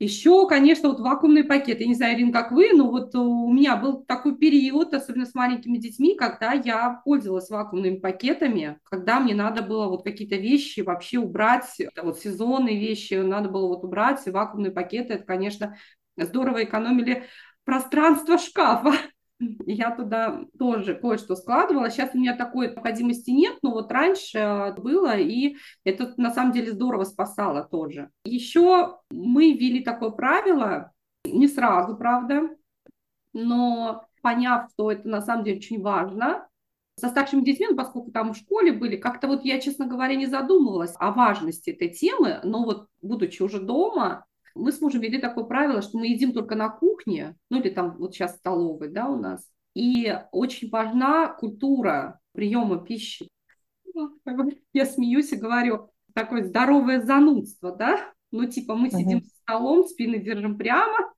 Еще, конечно, вот вакуумные пакеты. Я не знаю, Ирина, как вы, но вот у меня был такой период, особенно с маленькими детьми, когда я пользовалась вакуумными пакетами, когда мне надо было вот какие-то вещи вообще убрать, вот сезонные вещи надо было вот убрать, и вакуумные пакеты, это, конечно, здорово экономили пространство шкафа я туда тоже кое-что складывала. Сейчас у меня такой необходимости нет, но вот раньше было, и это на самом деле здорово спасало тоже. Еще мы ввели такое правило, не сразу, правда, но поняв, что это на самом деле очень важно, со старшими детьми, ну, поскольку там в школе были, как-то вот я, честно говоря, не задумывалась о важности этой темы, но вот будучи уже дома, мы с мужем ввели такое правило, что мы едим только на кухне, ну или там вот сейчас столовой, да, у нас. И очень важна культура приема пищи. [LAUGHS] Я смеюсь и говорю, такое здоровое занудство, да? Ну, типа мы сидим uh-huh. за столом, спины держим прямо,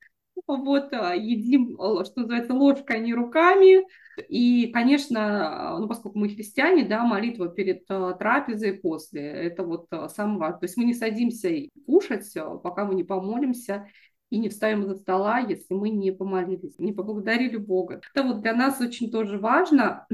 вот, а, едим, что называется, ложкой, а не руками. И, конечно, ну, поскольку мы христиане, да, молитва перед а, трапезой после, это вот самое важное. То есть мы не садимся кушать, пока мы не помолимся и не встаем за стола, если мы не помолились, не поблагодарили Бога. Это вот для нас очень тоже важно.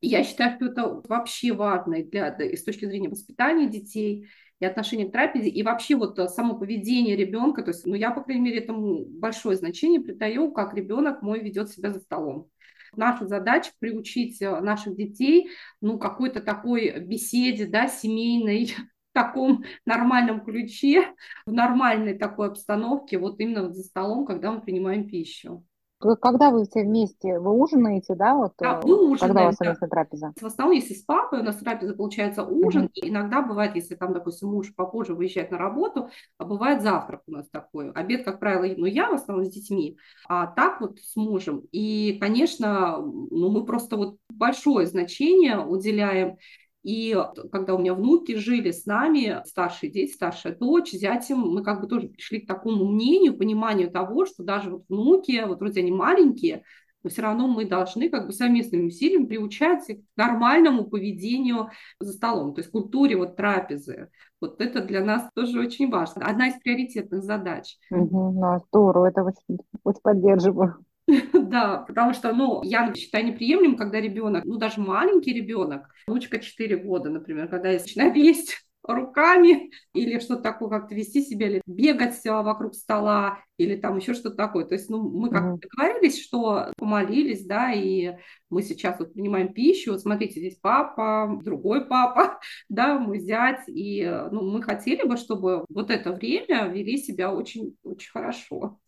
Я считаю, что это вообще важно и, для, и с точки зрения воспитания детей, и отношение к трапезе, и вообще вот э, само поведение ребенка, то есть, ну, я, по крайней мере, этому большое значение придаю, как ребенок мой ведет себя за столом. Наша задача приучить э, наших детей, ну, какой-то такой беседе, да, семейной, в [LAUGHS] таком нормальном ключе, в нормальной такой обстановке, вот именно вот за столом, когда мы принимаем пищу. Когда вы все вместе, вы ужинаете, да, вот, да, мы ужинаем, когда у вас совместная трапеза? В основном, если с папой, у нас трапеза получается ужин, mm-hmm. и иногда бывает, если там, допустим, муж попозже выезжает на работу, а бывает завтрак у нас такой. Обед, как правило, ну, я в основном с детьми, а так вот с мужем. И, конечно, ну, мы просто вот большое значение уделяем и когда у меня внуки жили с нами, старшие дети, старшая дочь, зятем, мы как бы тоже пришли к такому мнению, пониманию того, что даже вот внуки, вот вроде они маленькие, но все равно мы должны как бы совместными усилиями приучать к нормальному поведению за столом, то есть культуре вот трапезы. Вот это для нас тоже очень важно. Одна из приоритетных задач. Угу, ну, здорово, это очень, очень поддерживаю. [LAUGHS] Да, потому что, ну, я считаю неприемлемым, когда ребенок, ну, даже маленький ребенок, внучка 4 года, например, когда я начинаю есть [LAUGHS] руками или что-то такое, как-то вести себя, или бегать вокруг стола, или там еще что-то такое. То есть, ну, мы как mm-hmm. договорились, что помолились, да, и мы сейчас вот принимаем пищу. Вот смотрите, здесь папа, другой папа, [LAUGHS] да, мой зять, и, ну, мы хотели бы, чтобы вот это время вели себя очень, очень хорошо.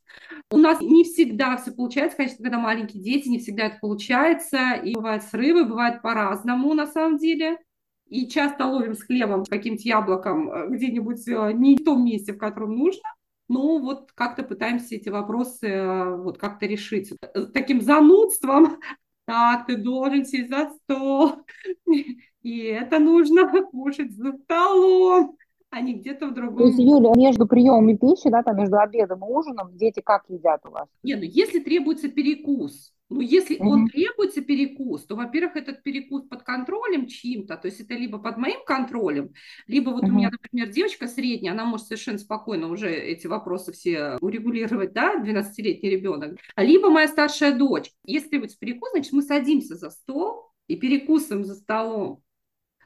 У нас не всегда все получается, конечно, когда маленькие дети, не всегда это получается, и бывают срывы, бывает по-разному на самом деле. И часто ловим с хлебом, каким-то яблоком э, где-нибудь э, не в том месте, в котором нужно. Но вот как-то пытаемся эти вопросы э, вот как-то решить. Таким занудством, [LAUGHS] так, ты должен сесть за стол, [LAUGHS] и это нужно кушать за столом а не где-то в другом. То есть, Юля, между приемом пищи, да, там между обедом и ужином, дети как едят у вас? Нет, ну если требуется перекус, ну, если угу. он требуется перекус, то, во-первых, этот перекус под контролем чьим-то, то есть это либо под моим контролем, либо вот угу. у меня, например, девочка средняя, она может совершенно спокойно уже эти вопросы все урегулировать, да, 12-летний ребенок, либо моя старшая дочь. Если требуется перекус, значит, мы садимся за стол и перекусываем за столом.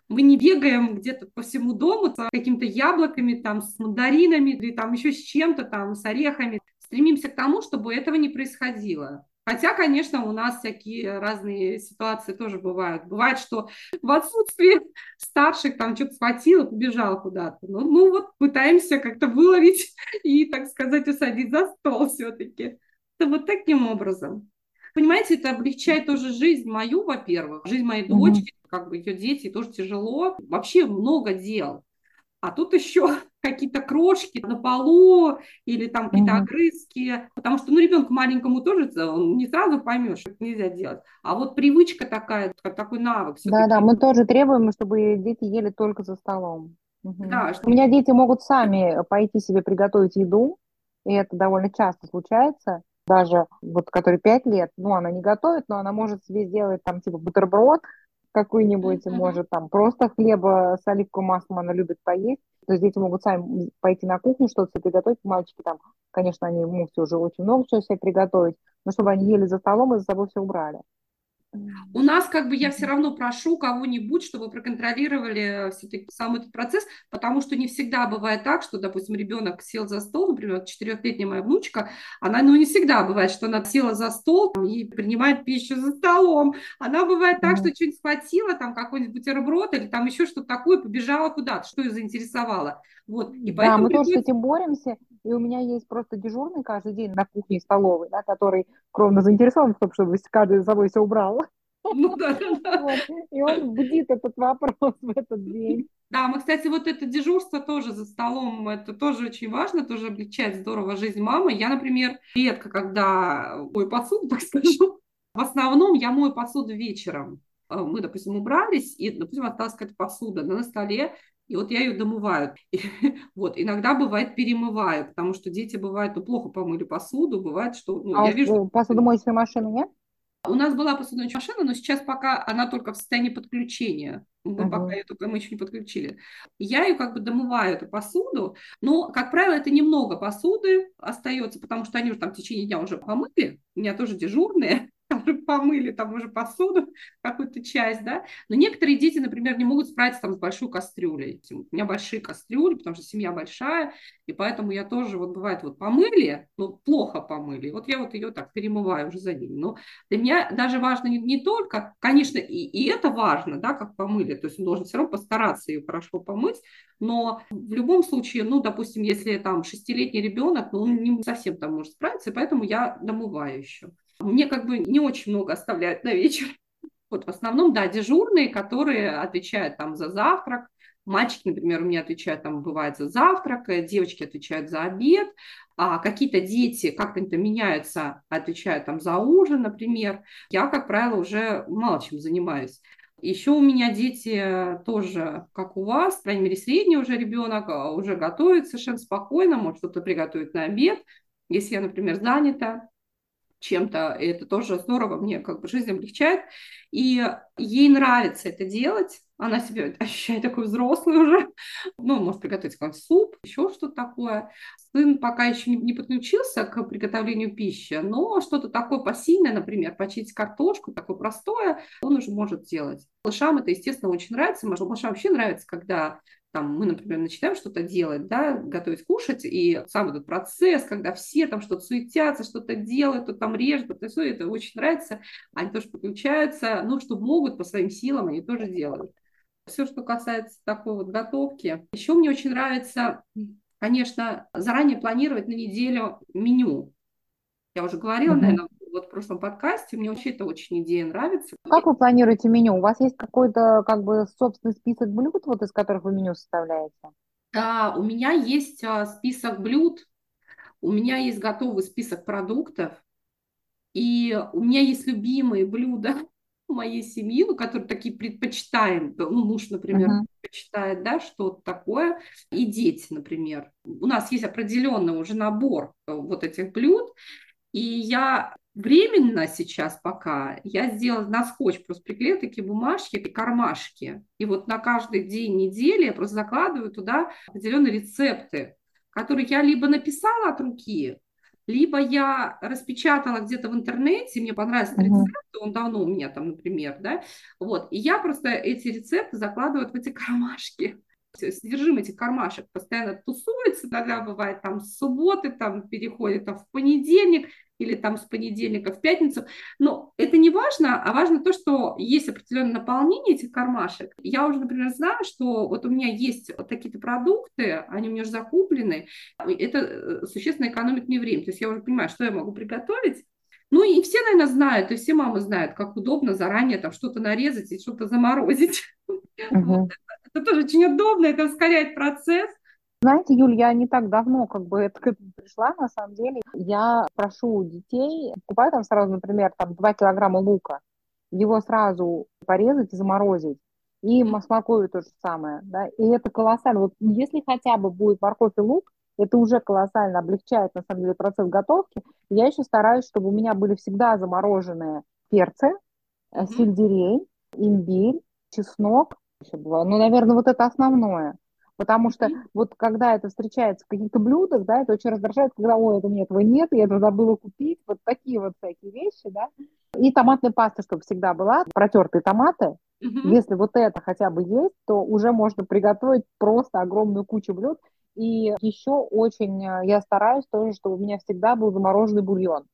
Мы не бегаем где-то по всему дому с какими-то яблоками, там, с мандаринами или там еще с чем-то, там, с орехами. Стремимся к тому, чтобы этого не происходило. Хотя, конечно, у нас всякие разные ситуации тоже бывают. Бывает, что в отсутствии старших там что-то схватил и побежал куда-то. Ну, ну вот пытаемся как-то выловить и, так сказать, усадить за стол все-таки. Это вот таким образом. Понимаете, это облегчает тоже жизнь мою, во-первых, жизнь моей дочки, как бы ее дети, тоже тяжело. Вообще много дел. А тут еще [LAUGHS] какие-то крошки на полу или там какие-то mm-hmm. огрызки, потому что, ну, ребенку маленькому тоже он не сразу поймешь, что это нельзя делать. А вот привычка такая, такой навык. Да-да, мы тоже требуем, чтобы дети ели только за столом. Да, что... У меня дети могут сами пойти себе приготовить еду, и это довольно часто случается. Даже вот, который пять лет, ну, она не готовит, но она может себе сделать там типа бутерброд какой-нибудь, mm-hmm. может там просто хлеба с оливковым маслом она любит поесть. То есть дети могут сами пойти на кухню, что-то себе приготовить. Мальчики там, конечно, они могут уже очень много чего себе приготовить, но чтобы они ели за столом и за собой все убрали. У нас как бы я все равно прошу кого-нибудь, чтобы проконтролировали все-таки сам этот процесс, потому что не всегда бывает так, что, допустим, ребенок сел за стол, например, четырехлетняя моя внучка, она, ну, не всегда бывает, что она села за стол и принимает пищу за столом. Она бывает так, что что-нибудь схватила, там какой-нибудь бутерброд или там еще что-то такое, побежала куда-то, что ее заинтересовало. Вот. И да, мы тоже с этим боремся, и у меня есть просто дежурный каждый день на кухне и столовой, да, который кровно заинтересован в том, чтобы каждый за собой все убрал. Ну да, да. Вот. И он бдит этот вопрос в этот день. Да, мы, кстати, вот это дежурство тоже за столом, это тоже очень важно, тоже облегчает здорово жизнь мамы. Я, например, редко, когда мою посуду, так скажу, в основном я мою посуду вечером. Э, мы, допустим, убрались, и, допустим, осталась какая-то посуда на столе, и вот я ее домываю. И, [LAUGHS] вот, иногда бывает перемываю, потому что дети бывают, ну, плохо помыли посуду, бывает, что... Ну, а я вижу, посудомоечной машины нет? У нас была посудомоечная машина, но сейчас пока она только в состоянии подключения. Мы uh-huh. пока ее только мы еще не подключили. Я ее как бы домываю, эту посуду, но, как правило, это немного посуды остается, потому что они уже там в течение дня уже помыли, у меня тоже дежурные, помыли там уже посуду, [LAUGHS] какую-то часть, да. Но некоторые дети, например, не могут справиться там с большой кастрюлей. У меня большие кастрюли, потому что семья большая, и поэтому я тоже, вот бывает, вот помыли, но плохо помыли. Вот я вот ее так перемываю уже за ними. Но для меня даже важно не, не только, конечно, и, и это важно, да, как помыли, то есть он должен все равно постараться ее хорошо помыть, но в любом случае, ну, допустим, если там шестилетний ребенок, ну, он не совсем там может справиться, поэтому я домываю еще. Мне как бы не очень много оставляют на вечер. [LAUGHS] Вот в основном, да, дежурные, которые отвечают там за завтрак, Мальчики, например, у меня отвечают, там, бывает за завтрак, э, девочки отвечают за обед, а какие-то дети как-то меняются, отвечают там за ужин, например. Я, как правило, уже мало чем занимаюсь. Еще у меня дети тоже, как у вас, по крайней мере, средний уже ребенок, а, уже готовит совершенно спокойно, может что-то приготовить на обед. Если я, например, занята, чем-то, и это тоже здорово, мне как бы жизнь облегчает. И ей нравится это делать, она себя [LAUGHS] ощущает такой взрослый уже, [LAUGHS] ну, может приготовить какой-нибудь суп, еще что-то такое. Сын пока еще не, подключился к приготовлению пищи, но что-то такое пассивное, например, почистить картошку, такое простое, он уже может делать. Малышам это, естественно, очень нравится. Малышам вообще нравится, когда там мы, например, начинаем что-то делать, да, готовить кушать, и сам этот процесс, когда все там что-то суетятся, что-то делают, кто там режет, это все, это очень нравится, они тоже подключаются, ну, что могут по своим силам, они тоже делают. Все, что касается такой вот готовки. Еще мне очень нравится, конечно, заранее планировать на неделю меню. Я уже говорила, mm-hmm. наверное, вот в прошлом подкасте. Мне вообще это очень идея нравится. Как вы планируете меню? У вас есть какой-то как бы собственный список блюд, вот из которых вы меню составляете? Да, у меня есть а, список блюд, у меня есть готовый список продуктов, и у меня есть любимые блюда [LAUGHS] моей семьи, ну, которые такие предпочитаем, ну, муж, например, uh-huh. предпочитает, да, что-то такое, и дети, например. У нас есть определенный уже набор э, вот этих блюд, и я Временно сейчас пока я сделала на скотч, просто приклеила такие бумажки и кармашки. И вот на каждый день недели я просто закладываю туда определенные рецепты, которые я либо написала от руки, либо я распечатала где-то в интернете, мне понравился uh-huh. рецепт, он давно у меня там, например, да, вот, и я просто эти рецепты закладываю в эти [LAUGHS] кармашки содержимое этих кармашек постоянно тусуется, иногда бывает там с субботы, там переходит там, в понедельник, или там с понедельника в пятницу. Но это не важно, а важно то, что есть определенное наполнение этих кармашек. Я уже, например, знаю, что вот у меня есть вот такие-то продукты, они у меня уже закуплены, это э, существенно экономит мне время. То есть я уже понимаю, что я могу приготовить, ну и все, наверное, знают, и все мамы знают, как удобно заранее там что-то нарезать и что-то заморозить. [LAUGHS] Uh-huh. Это тоже очень удобно, это ускоряет процесс. Знаете, Юль, я не так давно как бы к этому пришла, на самом деле. Я прошу детей, покупаю там сразу, например, там 2 килограмма лука, его сразу порезать и заморозить. И с морковью то же самое, да, и это колоссально. Вот если хотя бы будет морковь и лук, это уже колоссально облегчает, на самом деле, процесс готовки. Я еще стараюсь, чтобы у меня были всегда замороженные перцы, mm-hmm. сельдерей, имбирь, чеснок. Еще было. Ну, наверное, вот это основное. Потому что вот когда это встречается в каких-то блюдах, да, это очень раздражает, когда, ой, это нет, этого нет, я это забыла купить. Вот такие вот всякие вещи, да. И томатная паста, чтобы всегда была, протертые томаты. Mm-hmm. Если вот это хотя бы есть, то уже можно приготовить просто огромную кучу блюд. И еще очень э, я стараюсь тоже, чтобы у меня всегда был замороженный бульон.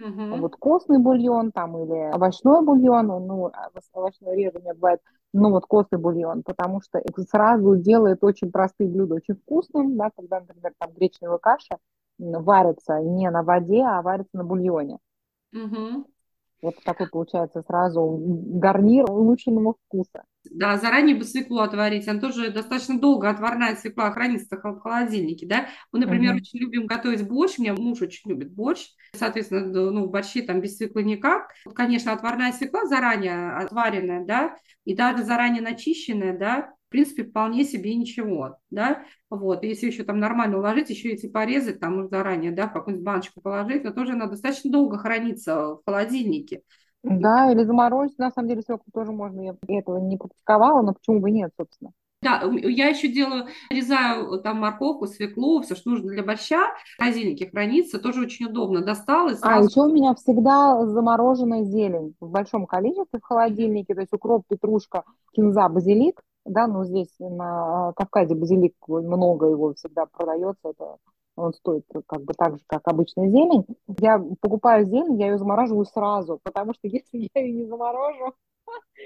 Угу. Вот костный бульон там или овощной бульон, ну, а овощной реже у меня бывает, ну, вот костный бульон, потому что это сразу делает очень простые блюда очень вкусным, да, когда, например, там гречневая каша варится не на воде, а варится на бульоне. Угу. Вот такой получается сразу гарнир улучшенного вкуса. Да, заранее бы свеклу отварить. Она тоже достаточно долго отварная свекла хранится в холодильнике, да. Мы, например, угу. очень любим готовить борщ. У меня муж очень любит борщ. Соответственно, ну, в борще там без свеклы никак. Конечно, отварная свекла заранее отваренная, да, и даже заранее начищенная, да, в принципе, вполне себе ничего, да, вот, если еще там нормально уложить, еще эти порезать там заранее, да, в какую-нибудь баночку положить, но тоже она достаточно долго хранится в холодильнике. Да, или заморозить, на самом деле, свеклу тоже можно, я этого не практиковала, но почему бы нет, собственно. Да, я еще делаю, резаю там морковку, свеклу, все, что нужно для борща. В холодильнике хранится, тоже очень удобно. И а, сразу... А, еще у меня всегда замороженная зелень в большом количестве в холодильнике, то есть укроп, петрушка, кинза, базилик да, но здесь на Кавказе базилик много его всегда продается, это он стоит как бы так же, как обычная зелень. Я покупаю зелень, я ее замораживаю сразу, потому что [LAUGHS] если я ее не заморожу,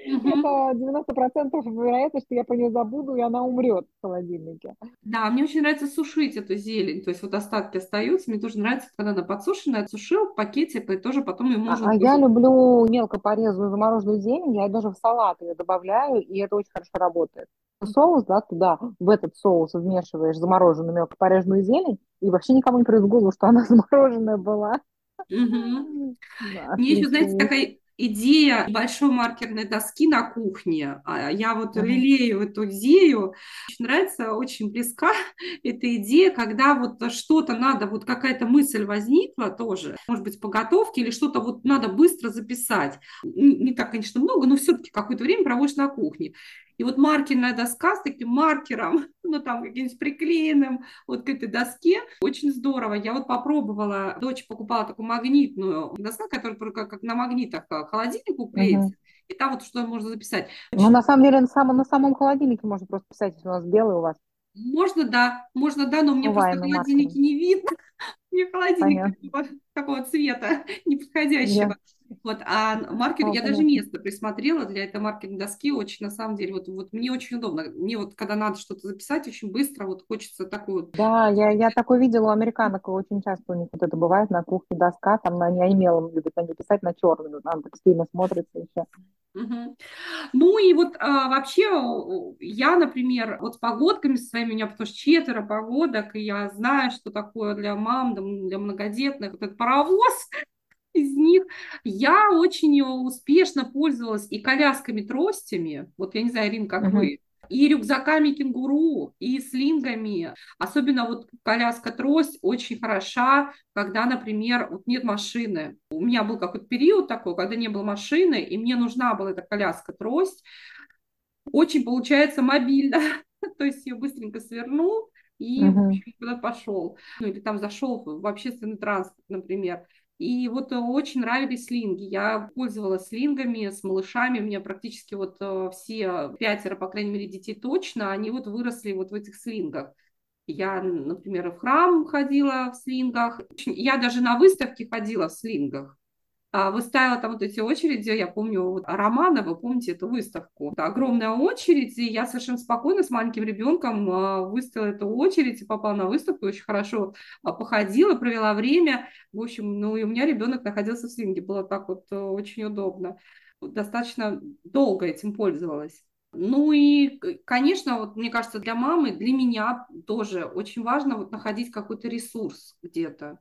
это 90% вероятность, что я про нее забуду, и она умрет в холодильнике. Да, мне очень нравится сушить эту зелень. То есть вот остатки остаются. Мне тоже нравится, когда она подсушенная, отсушил в пакете, и тоже потом ее можно... А, а я люблю мелко порезанную замороженную зелень, я даже в салат ее добавляю, и это очень хорошо работает. Соус, да, туда, в этот соус вмешиваешь замороженную мелко порезанную зелень, и вообще никому не придет в голову, что она [LAUGHS] замороженная была. Угу. Да, Мне еще, знаете, такая идея большой маркерной доски на кухне. А я вот mm-hmm. лелею эту идею. Очень нравится, очень близка [LAUGHS] эта идея, когда вот что-то надо, вот какая-то мысль возникла тоже, может быть, по готовке или что-то вот надо быстро записать. Не так, конечно, много, но все-таки какое-то время проводишь на кухне. И вот маркерная доска с таким маркером, [LAUGHS] ну там каким-нибудь приклеенным вот к этой доске, очень здорово. Я вот попробовала, дочь покупала такую магнитную доску, которая как на магнитах к холодильнику клеится. Угу. И там вот что можно записать. Ну, на самом деле, на самом, на самом холодильнике можно просто писать, если у нас белый у вас. Можно, да, можно, да, но мне Бываем просто холодильники не видно. [LAUGHS] Мне холодильник такого, цвета [LAUGHS] неподходящего. Yeah. Вот, а маркер, я даже место присмотрела для этой маркерной доски, очень, на самом деле, вот, вот мне очень удобно. Мне вот, когда надо что-то записать, очень быстро, вот хочется такую... Да, я, я такое видела у американок, очень часто у них вот это бывает на кухне доска, там они аймелом любят они писать на черную, там так сильно смотрится еще. Угу. Ну и вот а, вообще я, например, вот с погодками своими, у меня потому что четверо погодок, и я знаю, что такое для мам, для многодетных, вот этот паровоз, [LAUGHS] из них. Я очень успешно пользовалась и колясками-тростями. Вот я не знаю, Ирина, как uh-huh. вы. И рюкзаками кенгуру, и слингами. Особенно вот коляска-трость очень хороша, когда, например, вот нет машины. У меня был какой-то период такой, когда не было машины, и мне нужна была эта коляска-трость. Очень получается мобильно. [LAUGHS] То есть ее быстренько свернул, и uh-huh. куда пошел. Ну, или там зашел в общественный транспорт, например. И вот э, очень нравились слинги. Я пользовалась слингами с малышами. У меня практически вот э, все пятеро, по крайней мере, детей точно, они вот выросли вот в этих слингах. Я, например, в храм ходила в слингах. Я даже на выставке ходила в слингах. А, выставила там вот эти очереди, я помню, вот Романа, вы помните эту выставку, это огромная очередь, и я совершенно спокойно с маленьким ребенком а, выставила эту очередь и попала на выставку, очень хорошо а, походила, провела время, в общем, ну и у меня ребенок находился в свинге, было так вот э, очень удобно, достаточно долго этим пользовалась. Ну и, конечно, вот мне кажется, для мамы, для меня тоже очень важно вот находить какой-то ресурс где-то.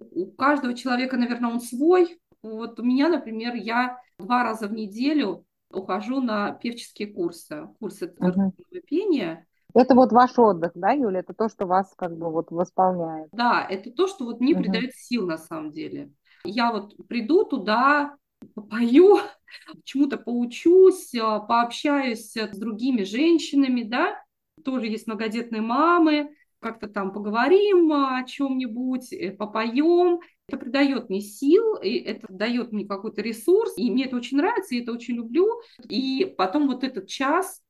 У каждого человека, наверное, он свой, вот у меня, например, я два раза в неделю ухожу на певческие курсы, курсы uh-huh. пения. Это вот ваш отдых, да, Юля? Это то, что вас как бы вот восполняет. Да, это то, что вот мне uh-huh. придает сил на самом деле. Я вот приду туда, попою, [LAUGHS] чему-то поучусь, а, пообщаюсь с другими женщинами, да, тоже есть многодетные мамы, как-то там поговорим о чем-нибудь, э, попоем. Это придает мне сил, и это дает мне какой-то ресурс, и мне это очень нравится, и это очень люблю. И потом вот этот час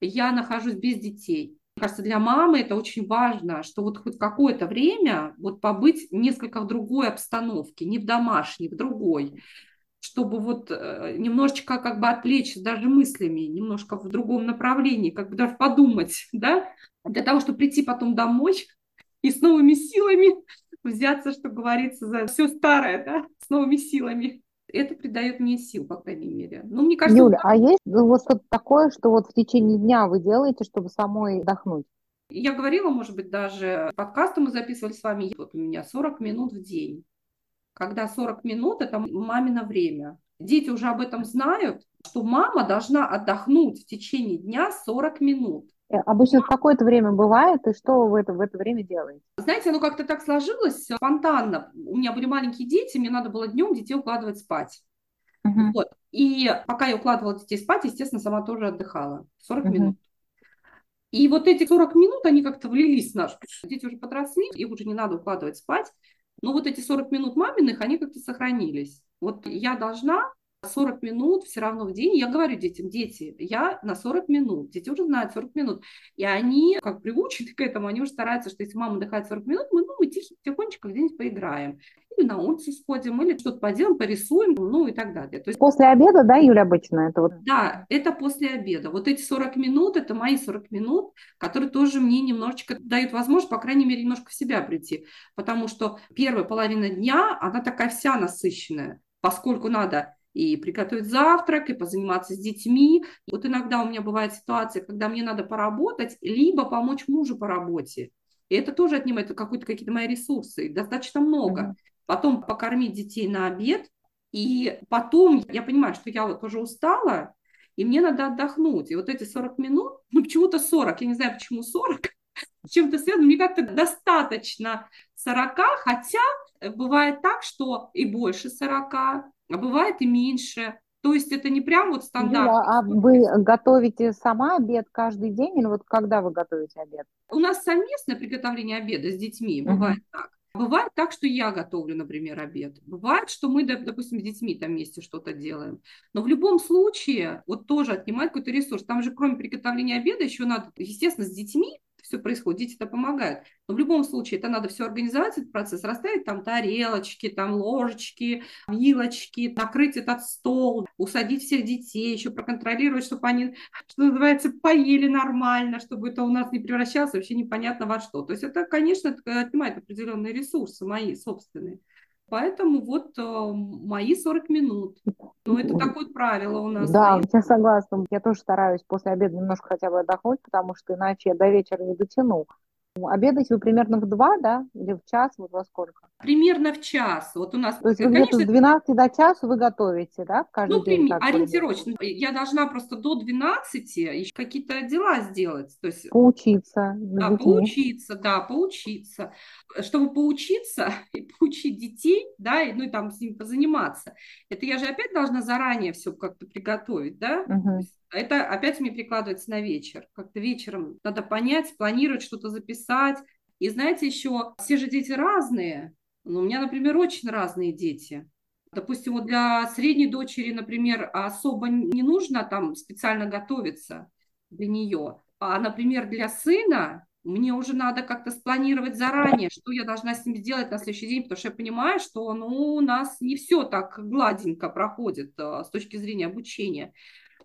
я нахожусь без детей. Мне кажется, для мамы это очень важно, что вот хоть какое-то время вот побыть несколько в другой обстановке, не в домашней, в другой чтобы вот э, немножечко как бы отвлечься даже мыслями, немножко в другом направлении, как бы даже подумать, [LAUGHS] да, для того, чтобы прийти потом домой [LAUGHS] и с новыми силами взяться, что говорится, за все старое, да, с новыми силами. Это придает мне сил, по крайней мере. Ну, мне кажется... Юля, а есть вот что-то такое, что вот в течение дня вы делаете, чтобы самой отдохнуть? Я говорила, может быть, даже подкасты мы записывали с вами. Вот у меня 40 минут в день когда 40 минут – это мамино время. Дети уже об этом знают, что мама должна отдохнуть в течение дня 40 минут. Э, обычно в какое-то время бывает, и что вы это, в это время делаете? Знаете, оно как-то так сложилось спонтанно. У меня были маленькие дети, мне надо было днем детей укладывать спать. Uh-huh. Вот. И пока я укладывала детей спать, естественно, сама тоже отдыхала. 40 uh-huh. минут. И вот эти 40 минут, они как-то влились в наш. Дети уже подросли, их уже не надо укладывать спать. Но вот эти 40 минут маминых, они как-то сохранились. Вот я должна 40 минут все равно в день. Я говорю детям, дети, я на 40 минут. Дети уже знают 40 минут. И они, как приучены к этому, они уже стараются, что если мама отдыхает 40 минут, мы, ну, мы тихо, тихонечко где-нибудь поиграем. Или на улицу сходим, или что-то поделаем, порисуем, ну и так далее. То есть... После обеда, да, Юля, обычно это вот? Да, это после обеда. Вот эти 40 минут, это мои 40 минут, которые тоже мне немножечко дают возможность, по крайней мере, немножко в себя прийти. Потому что первая половина дня, она такая вся насыщенная, поскольку надо и приготовить завтрак, и позаниматься с детьми. Вот иногда у меня бывает ситуация, когда мне надо поработать, либо помочь мужу по работе. И это тоже отнимает какие-то мои ресурсы, достаточно много. Mm-hmm. Потом покормить детей на обед, и потом я понимаю, что я вот уже устала, и мне надо отдохнуть. И вот эти 40 минут, ну почему-то 40, я не знаю, почему 40, с [LAUGHS] чем-то связано, мне как-то достаточно 40, хотя бывает так, что и больше 40, а бывает и меньше. То есть это не прям вот стандарт. Юля, а вы готовите сама обед каждый день или вот когда вы готовите обед? У нас совместное приготовление обеда с детьми, бывает uh-huh. так. Бывает так, что я готовлю, например, обед. Бывает, что мы, допустим, с детьми там вместе что-то делаем. Но в любом случае, вот тоже отнимает какой-то ресурс. Там же кроме приготовления обеда еще надо, естественно, с детьми все происходит, это помогают. Но в любом случае это надо все организовать, этот процесс, расставить там тарелочки, там ложечки, вилочки, накрыть этот стол, усадить всех детей, еще проконтролировать, чтобы они, что называется, поели нормально, чтобы это у нас не превращалось вообще непонятно во что. То есть это, конечно, отнимает определенные ресурсы мои собственные. Поэтому вот э, мои 40 минут. Ну, это такое правило у нас. Да, я согласна. Я тоже стараюсь после обеда немножко хотя бы отдохнуть, потому что иначе я до вечера не дотяну. Обедать вы примерно в два, да? Или в час? Вот во сколько? Примерно в час. Вот у нас... То есть вы конечно, где-то с 12 до часа вы готовите, да? Каждый ну, день, ориентировочно. Я должна просто до 12 еще какие-то дела сделать. То есть... Поучиться. Да, поучиться, да, поучиться. Чтобы поучиться [LAUGHS] и поучить детей, да, и, ну и там с ними позаниматься, это я же опять должна заранее все как-то приготовить, да? Угу. Это опять мне прикладывается на вечер. Как-то вечером надо понять, спланировать, что-то записать. И знаете, еще все же дети разные. Ну, у меня, например, очень разные дети. Допустим, вот для средней дочери, например, особо не нужно там специально готовиться для нее. А, например, для сына мне уже надо как-то спланировать заранее, что я должна с ним сделать на следующий день, потому что я понимаю, что ну, у нас не все так гладенько проходит а, с точки зрения обучения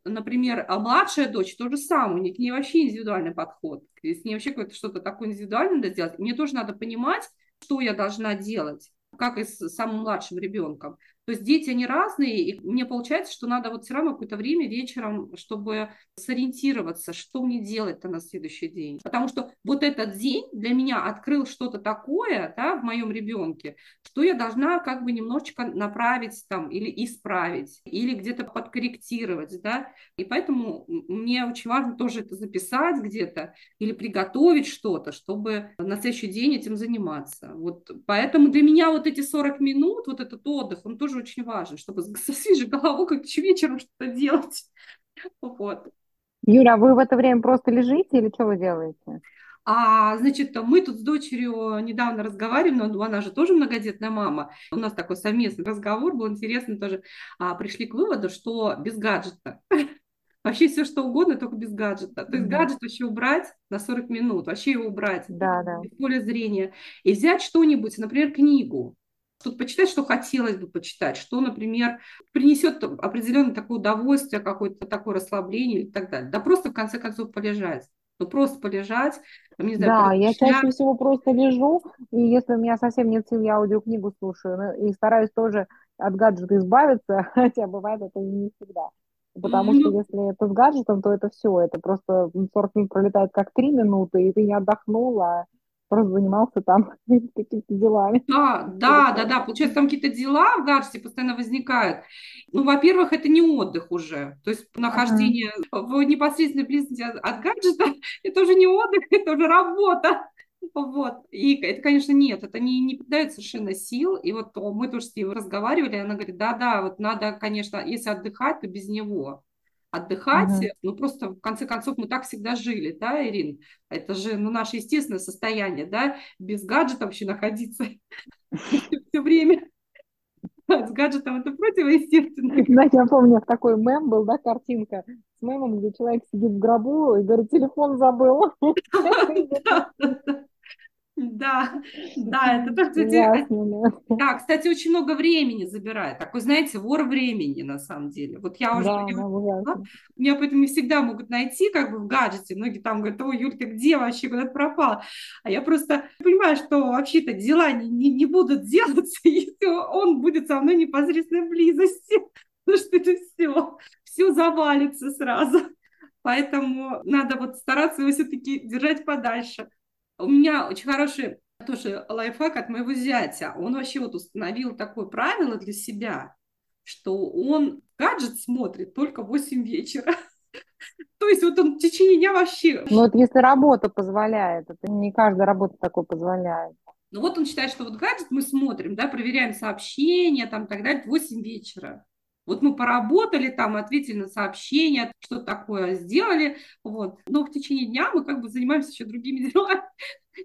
например, а младшая дочь то же самое, у нее к вообще индивидуальный подход, с ней вообще какое-то что-то такое индивидуальное надо сделать. Мне тоже надо понимать, что я должна делать, как и с самым младшим ребенком. То есть дети, они разные, и мне получается, что надо вот все равно какое-то время вечером, чтобы сориентироваться, что мне делать-то на следующий день. Потому что вот этот день для меня открыл что-то такое, да, в моем ребенке, что я должна как бы немножечко направить там или исправить, или где-то подкорректировать, да, и поэтому мне очень важно тоже это записать где-то или приготовить что-то, чтобы на следующий день этим заниматься. Вот поэтому для меня вот эти 40 минут, вот этот отдых, он тоже очень важен, чтобы со свежей головой как вечером что-то делать. [LAUGHS] Вот. Юля, а вы в это время просто лежите или что вы делаете? А, значит, мы тут с дочерью недавно разговаривали, но она же тоже многодетная мама. У нас такой совместный разговор был интересный тоже. А, пришли к выводу, что без гаджета. [LAUGHS] Вообще все что угодно, только без гаджета. То есть гаджет вообще убрать на 40 минут, вообще его убрать да, да. из поля зрения. И взять что-нибудь, например, книгу, что-то почитать, что хотелось бы почитать, что, например, принесет определенное такое удовольствие, какое-то такое расслабление и так далее. Да просто, в конце концов, полежать ну просто полежать, не знаю, Да, я чаще всего просто лежу, и если у меня совсем нет сил, я аудиокнигу слушаю, ну, и стараюсь тоже от гаджета избавиться, [LAUGHS] хотя бывает это не всегда. Потому mm-hmm. что если это с гаджетом, то это все, это просто 40 минут пролетает как 3 минуты, и ты не отдохнул, а просто занимался там [LAUGHS] какими-то делами. Да, да, да, да. Получается, там какие-то дела в гаджете постоянно возникают. Ну, во-первых, это не отдых уже. То есть нахождение ага. в непосредственной близости от, гаджета [LAUGHS] – это уже не отдых, [LAUGHS] это уже работа. Вот. И это, конечно, нет, это не, не дает совершенно сил. И вот мы тоже с ней разговаривали, она говорит, да-да, вот надо, конечно, если отдыхать, то без него отдыхать. Угу. Ну, просто, в конце концов, мы так всегда жили, да, Ирин? Это же, ну, наше естественное состояние, да, без гаджета вообще находиться [LAUGHS] все время. С гаджетом это противоестественно. Знаете, я помню, такой мем был, да, картинка с мемом, где человек сидит в гробу и говорит, телефон забыл. [LAUGHS] Да, да, это кстати, да, кстати, очень много времени забирает. Такой, знаете, вор времени на самом деле. Вот я уже да, поняла, да, меня поэтому не всегда могут найти как бы в гаджете. Многие там говорят, ой, Юль, ты где вообще, куда ты пропала? А я просто понимаю, что вообще-то дела не, не, не будут делаться, [LAUGHS] если он будет со мной в непосредственной близости. Потому что это все, все завалится сразу. Поэтому надо вот стараться его все-таки держать подальше. У меня очень хороший тоже лайфхак от моего зятя. Он вообще вот установил такое правило для себя, что он гаджет смотрит только в 8 вечера. [LAUGHS] То есть вот он в течение дня вообще... Ну, это если работа позволяет, это не каждая работа такое позволяет. Ну вот он считает, что вот гаджет мы смотрим, да, проверяем сообщения, там, так далее, в 8 вечера. Вот мы поработали там, ответили на сообщения, что такое сделали, вот. Но в течение дня мы как бы занимаемся еще другими [LAUGHS] делами,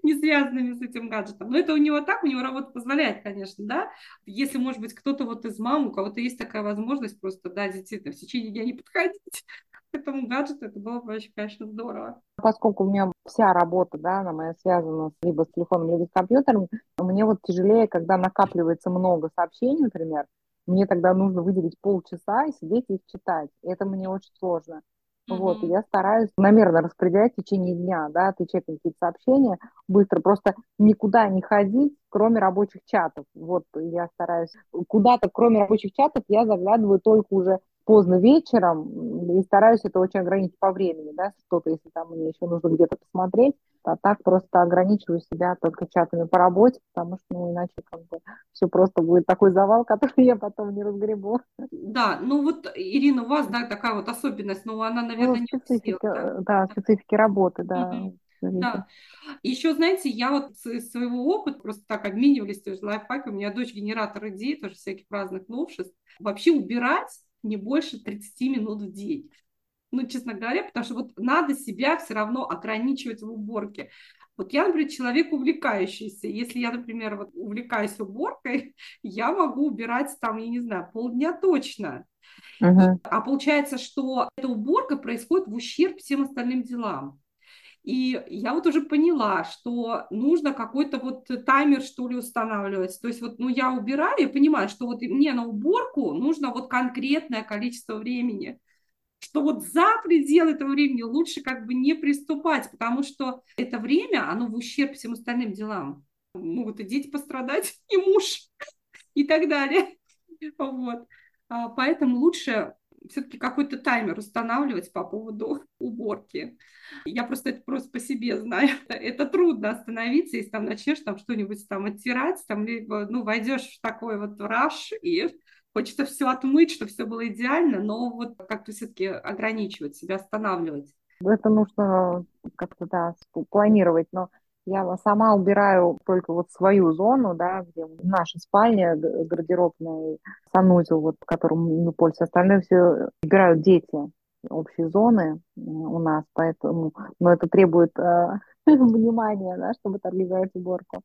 не связанными с этим гаджетом. Но это у него так, у него работа позволяет, конечно, да. Если, может быть, кто-то вот из мам, у кого-то есть такая возможность просто, да, действительно, в течение дня не подходить [LAUGHS] к этому гаджету, это было бы очень, конечно, здорово. Поскольку у меня вся работа, да, она моя связана либо с телефоном, либо с компьютером, мне вот тяжелее, когда накапливается много сообщений, например, мне тогда нужно выделить полчаса и сидеть и их читать. Это мне очень сложно. Mm-hmm. Вот, и я стараюсь намеренно распределять в течение дня, да, отвечать на какие-то сообщения быстро, просто никуда не ходить, кроме рабочих чатов. Вот, я стараюсь куда-то, кроме рабочих чатов, я заглядываю только уже поздно вечером и стараюсь это очень ограничить по времени, да, что-то, если там мне еще нужно где-то посмотреть, а так просто ограничиваю себя только чатами по работе, потому что, ну, иначе как бы все просто будет такой завал, [LAUGHS] который я потом не разгребу. Да, ну вот, Ирина, у вас, да, такая вот особенность, но она, наверное, ну, специфика, не всех, да? да, специфики работы, да. Угу. Да. Еще, знаете, я вот из своего опыта просто так обменивались тоже лайфхаками. У меня дочь генератор идей, тоже всяких разных новшеств. Вообще убирать не больше 30 минут в день. Ну, честно говоря, потому что вот надо себя все равно ограничивать в уборке. Вот я, например, человек увлекающийся. Если я, например, вот увлекаюсь уборкой, [LAUGHS] я могу убирать там, я не знаю, полдня точно. Uh-huh. А получается, что эта уборка происходит в ущерб всем остальным делам. И я вот уже поняла, что нужно какой-то вот таймер, что ли, устанавливать. То есть вот, ну, я убираю и понимаю, что вот мне на уборку нужно вот конкретное количество времени что вот за пределы этого времени лучше как бы не приступать, потому что это время, оно в ущерб всем остальным делам. Могут и дети пострадать, [LAUGHS] и муж, и так далее. Вот. А, поэтому лучше все-таки какой-то таймер устанавливать по поводу [LAUGHS] уборки. Я просто это просто по себе знаю. [LAUGHS] Это трудно остановиться, если там начнешь там что-нибудь там оттирать, там либо, ну, войдешь в такой вот раш и хочется все отмыть, чтобы все было идеально, но вот как-то все-таки ограничивать себя, останавливать. Это нужно как-то, да, планировать, но я сама убираю только вот свою зону, да, где наша спальня, гардеробная, санузел, вот, которым мы пользуемся. Остальное все убирают дети общие зоны у нас, поэтому, но это требует э, [LAUGHS] внимания, да, чтобы организовать уборку.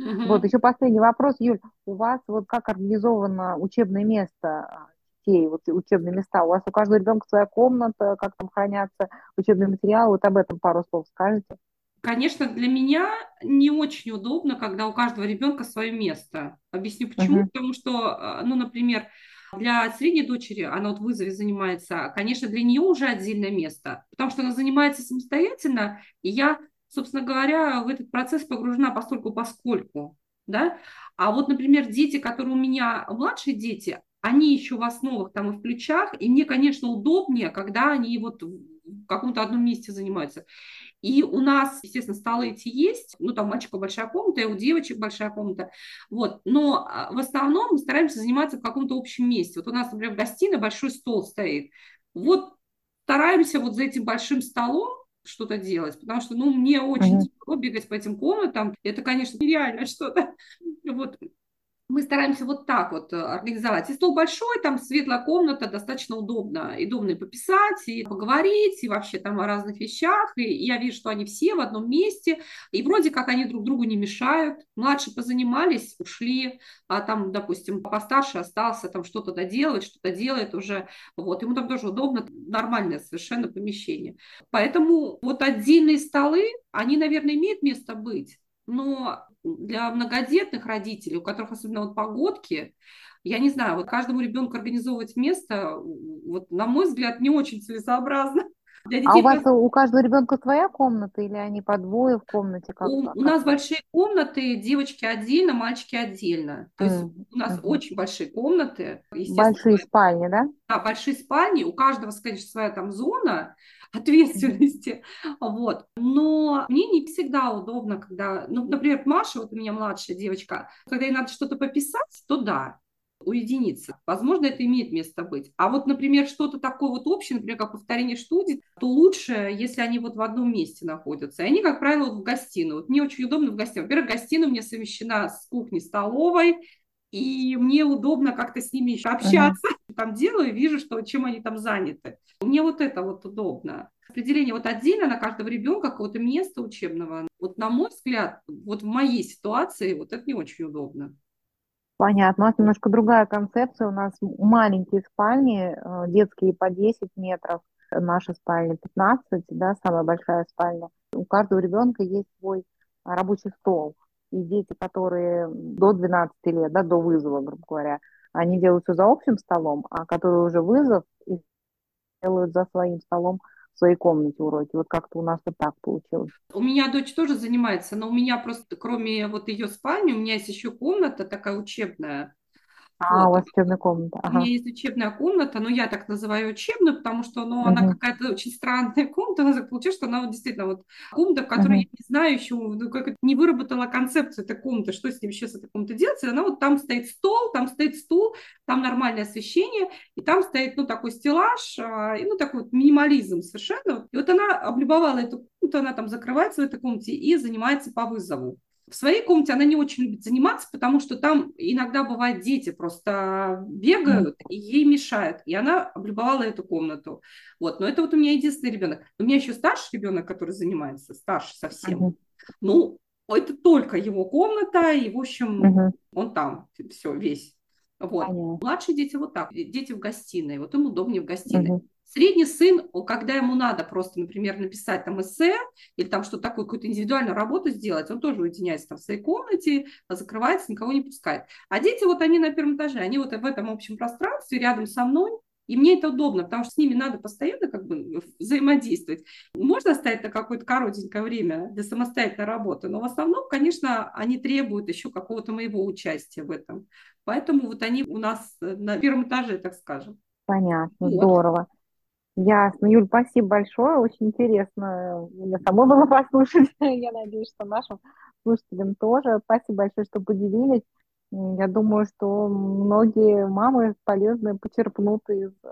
Mm-hmm. Вот, еще последний вопрос, Юль, у вас вот как организовано учебное место детей, вот учебные места? У вас у каждого ребенка своя комната, как там хранятся учебные материалы? Вот об этом пару слов скажете. Конечно, для меня не очень удобно, когда у каждого ребенка свое место. Объясню почему. Uh-huh. Потому что, а, ну, например, для средней дочери, она вот в вызове занимается, конечно, для нее уже отдельное место, потому что она занимается самостоятельно, и я, собственно говоря, в этот процесс погружена постольку поскольку, да. А вот, например, дети, которые у меня младшие дети, они еще в основах там и в ключах, и мне, конечно, удобнее, когда они вот в каком-то одном месте занимаются. И у нас, естественно, столы эти есть, ну, там у мальчика большая комната, и у девочек большая комната, вот, но а, в основном мы стараемся заниматься в каком-то общем месте. Вот у нас, например, в гостиной большой стол стоит, вот стараемся вот за этим большим столом что-то делать, потому что, ну, мне очень mm-hmm. тяжело бегать по этим комнатам, это, конечно, нереально [LAUGHS] что-то, вот, мы стараемся вот так вот э, организовать. И стол большой, там светлая комната, достаточно удобно. И удобно и пописать, и поговорить, и вообще там о разных вещах. И я вижу, что они все в одном месте, и вроде как они друг другу не мешают. Младшие позанимались, ушли, а там, допустим, постарше остался там что-то доделать, что-то делает уже. Вот, ему там тоже удобно, нормальное совершенно помещение. Поэтому вот отдельные столы, они, наверное, имеют место быть, но для многодетных родителей, у которых особенно вот погодки, я не знаю, вот каждому ребенку организовывать место, вот на мой взгляд, не очень целесообразно. А у вас у каждого ребенка своя комната или они по двое в комнате? Как, у, как? у нас большие комнаты, девочки отдельно, мальчики отдельно. То есть mm. у нас mm. очень большие комнаты. Большие спальни, да? Да, большие спальни. У каждого, конечно, своя там зона ответственности, вот. Но мне не всегда удобно, когда, ну, например, Маша, вот у меня младшая девочка, когда ей надо что-то пописать, то да, уединиться. Возможно, это имеет место быть. А вот, например, что-то такое вот общее, например, как повторение студий, то лучше, если они вот в одном месте находятся. И они, как правило, вот в гостиной. Вот мне очень удобно в гостиной. Во-первых, гостиная у меня совмещена с кухней-столовой, и мне удобно как-то с ними еще общаться. Uh-huh. Там делаю, вижу, что, чем они там заняты. Мне вот это вот удобно. Определение вот отдельно на каждого ребенка какого-то места учебного. Вот на мой взгляд, вот в моей ситуации вот это не очень удобно. Понятно. У нас немножко другая концепция. У нас маленькие спальни, э, детские по 10 метров, наша спальня 15, да, самая большая спальня. У каждого ребенка есть свой рабочий стол. И дети, которые до 12 лет, да, до вызова, грубо говоря, они делают все за общим столом, а которые уже вызов, и делают за своим столом в своей комнате уроки. Вот как-то у нас вот так получилось. У меня дочь тоже занимается, но у меня просто, кроме вот ее спальни, у меня есть еще комната такая учебная, а, вот. у вас учебная комната. Ага. У меня есть учебная комната, но я так называю учебную, потому что ну, угу. она какая-то очень странная [LAUGHS] комната. Она получилось, что она вот действительно вот комната, в которой угу. я не знаю еще, ну, как не выработала концепцию этой комнаты, что с ним еще с этой комнатой делать. И она вот там стоит стол, там стоит стул, там нормальное освещение, и там стоит, ну, такой стеллаж, а, и, ну, такой вот минимализм совершенно. И вот она облюбовала эту комнату, она там закрывается в этой комнате и занимается по вызову. В своей комнате она не очень любит заниматься, потому что там иногда бывают дети просто бегают и ей мешают. И она облюбовала эту комнату. Вот. Но это вот у меня единственный ребенок. У меня еще старший ребенок, который занимается, старше совсем. Uh-huh. Ну, это только его комната, и, в общем, uh-huh. он там все, весь. Вот. Младшие дети вот так, дети в гостиной, вот им удобнее в гостиной. Средний сын, когда ему надо просто, например, написать там эссе или там что-то такое, какую-то индивидуальную работу сделать, он тоже уединяется там в своей комнате, закрывается, никого не пускает. А дети вот они на первом этаже, они вот в этом общем пространстве рядом со мной, и мне это удобно, потому что с ними надо постоянно как бы взаимодействовать. Можно оставить на какое-то коротенькое время для самостоятельной работы, но в основном, конечно, они требуют еще какого-то моего участия в этом. Поэтому вот они у нас на первом этаже, так скажем. Понятно, вот. здорово. Ясно. Юль, спасибо большое. Очень интересно мне самой было [LAUGHS] послушать. Я надеюсь, что нашим слушателям тоже. Спасибо большое, что поделились. Я думаю, что многие мамы полезные почерпнут из э,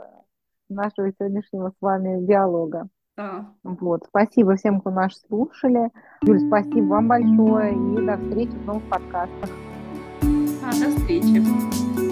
нашего сегодняшнего с вами диалога. Да. Вот. Спасибо всем, кто нас слушали. Юль, спасибо вам большое и до встречи в новых подкастах. А, до встречи.